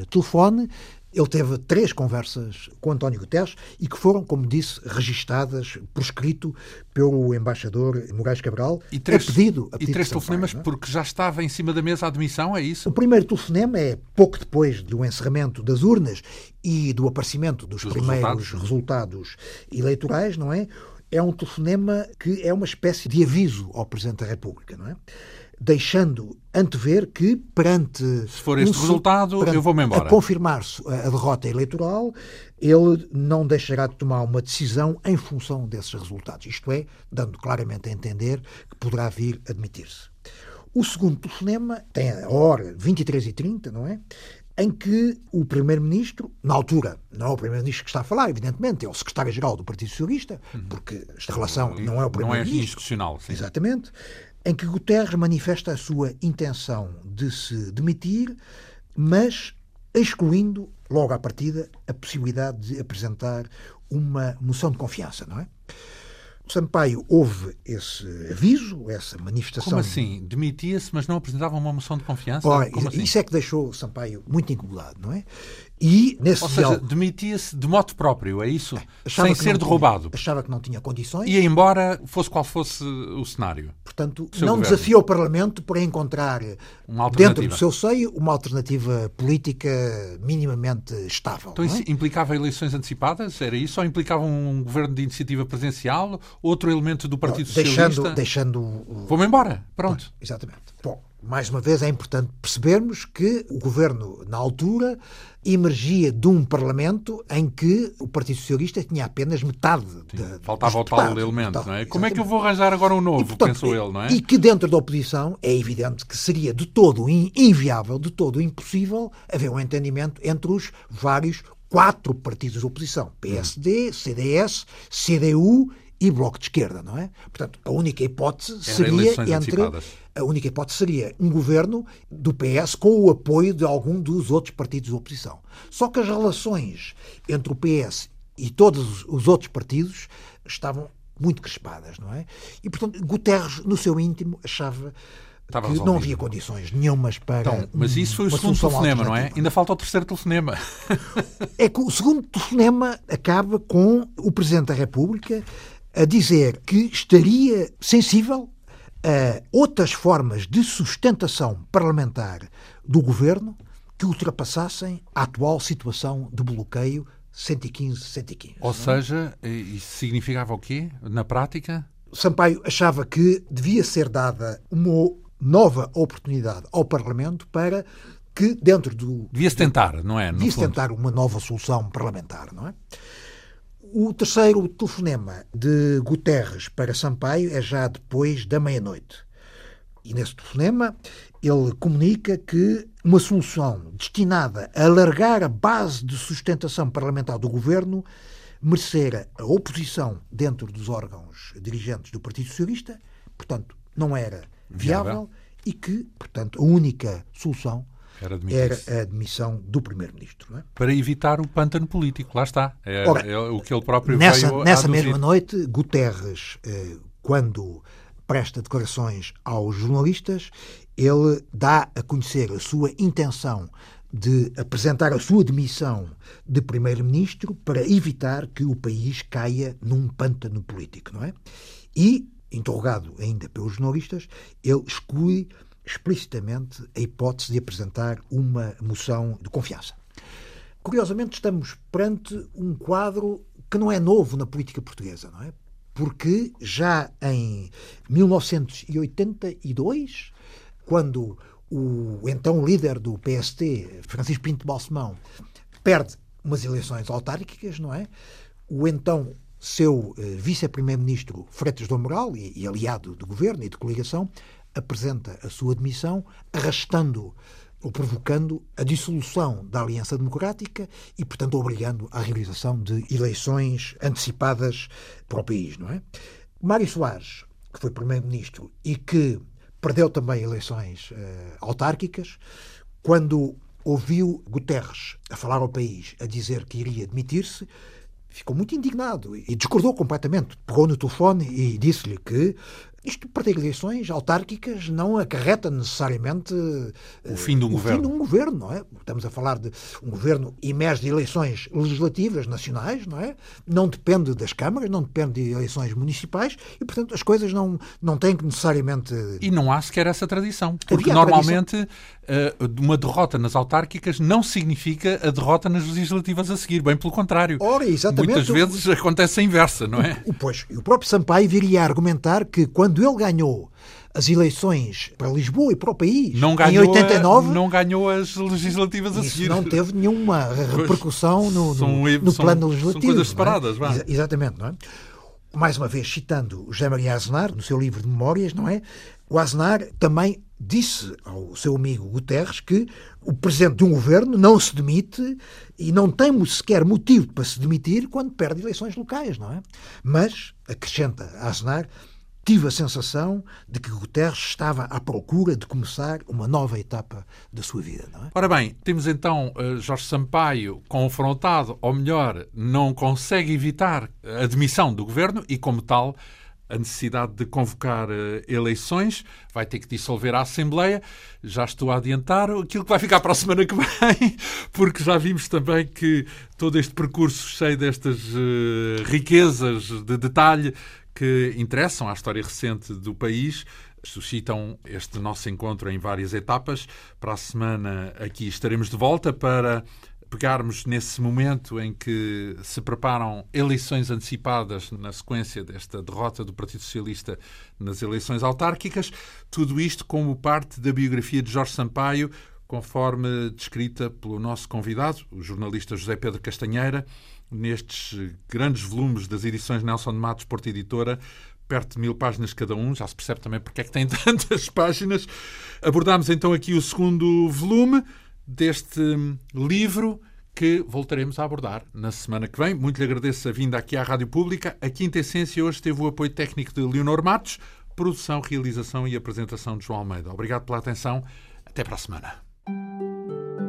telefone, ele teve três conversas com António Guterres e que foram, como disse, registadas por escrito pelo embaixador Moraes Cabral e três, a pedido, a pedido E três telefonemas é? porque já estava em cima da mesa a admissão, é isso? O primeiro telefonema é pouco depois do encerramento das urnas e do aparecimento dos, dos primeiros resultados. resultados eleitorais, não é? É um telefonema que é uma espécie de aviso ao Presidente da República, não é? Deixando antever que, perante. Se for este um, resultado, eu vou-me embora. A confirmar-se a derrota eleitoral, ele não deixará de tomar uma decisão em função desses resultados. Isto é, dando claramente a entender que poderá vir a admitir-se. O segundo telefonema tem a hora 23 e 30, não é? Em que o Primeiro-Ministro, na altura, não é o Primeiro-Ministro que está a falar, evidentemente, é o Secretário-Geral do Partido Socialista, uhum. porque esta relação não é o Primeiro-Ministro. Não é institucional, sim. Exatamente em que Guterres manifesta a sua intenção de se demitir, mas excluindo, logo à partida, a possibilidade de apresentar uma moção de confiança, não é? Sampaio houve esse aviso, essa manifestação. Como assim? Demitia-se, mas não apresentava uma moção de confiança? Ora, Como isso assim? é que deixou Sampaio muito incomodado, não é? E nesse Ou seja, demitia-se de modo próprio, é isso? Sem ser derrubado. Tinha, achava que não tinha condições. E embora fosse qual fosse o cenário. Portanto, não governo. desafiou o Parlamento para encontrar dentro do seu seio uma alternativa política minimamente estável. Então isso é? implicava eleições antecipadas? Era isso? Ou implicava um governo de iniciativa presidencial? Outro elemento do Partido não, deixando, Socialista? Deixando... Vou-me embora. Pronto. exatamente. Bom, mais uma vez é importante percebermos que o governo, na altura, emergia de um Parlamento em que o Partido Socialista tinha apenas metade. De, Faltava o tal elemento, não é? Como é que eu vou arranjar agora um novo, e, portanto, pensou ele, não é? E que dentro da oposição é evidente que seria de todo inviável, de todo impossível haver um entendimento entre os vários quatro partidos de oposição: PSD, CDS, CDU e Bloco de Esquerda, não é? Portanto, a única hipótese seria entre antecipadas a única hipótese seria um governo do PS com o apoio de algum dos outros partidos de oposição. Só que as relações entre o PS e todos os outros partidos estavam muito crespadas, não é? E, portanto, Guterres, no seu íntimo, achava Estava que resolvido. não havia condições nenhumas para. Então, mas isso foi o segundo telefonema, não é? Ainda falta o terceiro telefonema. É que o segundo telefonema acaba com o Presidente da República a dizer que estaria sensível a outras formas de sustentação parlamentar do governo, que ultrapassassem a atual situação de bloqueio 115-115. Ou é? seja, isso significava o quê, na prática? Sampaio achava que devia ser dada uma nova oportunidade ao Parlamento para que dentro do... Devia-se tentar, não é? Devia-se tentar uma nova solução parlamentar, não é? O terceiro telefonema de Guterres para Sampaio é já depois da meia-noite. E nesse telefonema ele comunica que uma solução destinada a alargar a base de sustentação parlamentar do governo merecera a oposição dentro dos órgãos dirigentes do Partido Socialista, portanto, não era viável, e que, portanto, a única solução era, era a admissão do Primeiro-Ministro. É? Para evitar o pântano político, lá está. É, Ora, é o que ele próprio nessa, veio Nessa mesma noite, Guterres, eh, quando presta declarações aos jornalistas, ele dá a conhecer a sua intenção de apresentar a sua demissão de primeiro-ministro para evitar que o país caia num pântano político, não é? E, interrogado ainda pelos jornalistas, ele exclui explicitamente a hipótese de apresentar uma moção de confiança. Curiosamente, estamos perante um quadro que não é novo na política portuguesa, não é? porque já em 1982, quando o então líder do PST, Francisco Pinto Balsemão, perde umas eleições autárquicas, não é? O então seu eh, vice-primeiro-ministro Freitas do Moral e, e aliado do governo e de coligação apresenta a sua demissão, arrastando ou provocando a dissolução da Aliança Democrática e, portanto, obrigando à realização de eleições antecipadas para o país, não é? Mário Soares, que foi primeiro-ministro e que perdeu também eleições uh, autárquicas, quando ouviu Guterres a falar ao país, a dizer que iria demitir-se, ficou muito indignado e discordou completamente. Pegou no telefone e disse-lhe que isto, perder eleições autárquicas, não acarreta necessariamente o fim de um, o governo. Fim de um governo, não é? Estamos a falar de um governo imerso de eleições legislativas nacionais, não é? Não depende das câmaras, não depende de eleições municipais e, portanto, as coisas não, não têm que necessariamente. E não há sequer essa tradição, porque normalmente tradição. Eh, uma derrota nas autárquicas não significa a derrota nas legislativas a seguir, bem pelo contrário. Ora, exatamente. Muitas vezes acontece a inversa, não é? O, pois, o próprio Sampaio viria a argumentar que quando ele ganhou as eleições para Lisboa e para o país não ganhou, em 89 não ganhou as legislativas a seguir. não teve nenhuma repercussão no, no, no são, plano legislativo. São coisas separadas, é? Exatamente, não é? Mais uma vez, citando José Maria Aznar, no seu livro de memórias, não é? O Aznar também disse ao seu amigo Guterres que o presidente de um governo não se demite e não tem sequer motivo para se demitir quando perde eleições locais, não é? Mas, acrescenta Aznar, tive a sensação de que Guterres estava à procura de começar uma nova etapa da sua vida. É? Ora bem, temos então uh, Jorge Sampaio confrontado, ou melhor, não consegue evitar a demissão do governo e, como tal, a necessidade de convocar uh, eleições, vai ter que dissolver a Assembleia. Já estou a adiantar aquilo que vai ficar para a semana que vem, porque já vimos também que todo este percurso cheio destas uh, riquezas de detalhe que interessam à história recente do país suscitam este nosso encontro em várias etapas. Para a semana aqui estaremos de volta para pegarmos nesse momento em que se preparam eleições antecipadas na sequência desta derrota do Partido Socialista nas eleições autárquicas. Tudo isto como parte da biografia de Jorge Sampaio, conforme descrita pelo nosso convidado, o jornalista José Pedro Castanheira, nestes grandes volumes das edições Nelson de Matos Porta Editora, perto de mil páginas cada um, já se percebe também porque é que tem tantas páginas. Abordámos então aqui o segundo volume deste livro que voltaremos a abordar na semana que vem. Muito lhe agradeço a vinda aqui à Rádio Pública. A Quinta Essência hoje teve o apoio técnico de Leonor Matos, produção, realização e apresentação de João Almeida. Obrigado pela atenção. Até para a semana.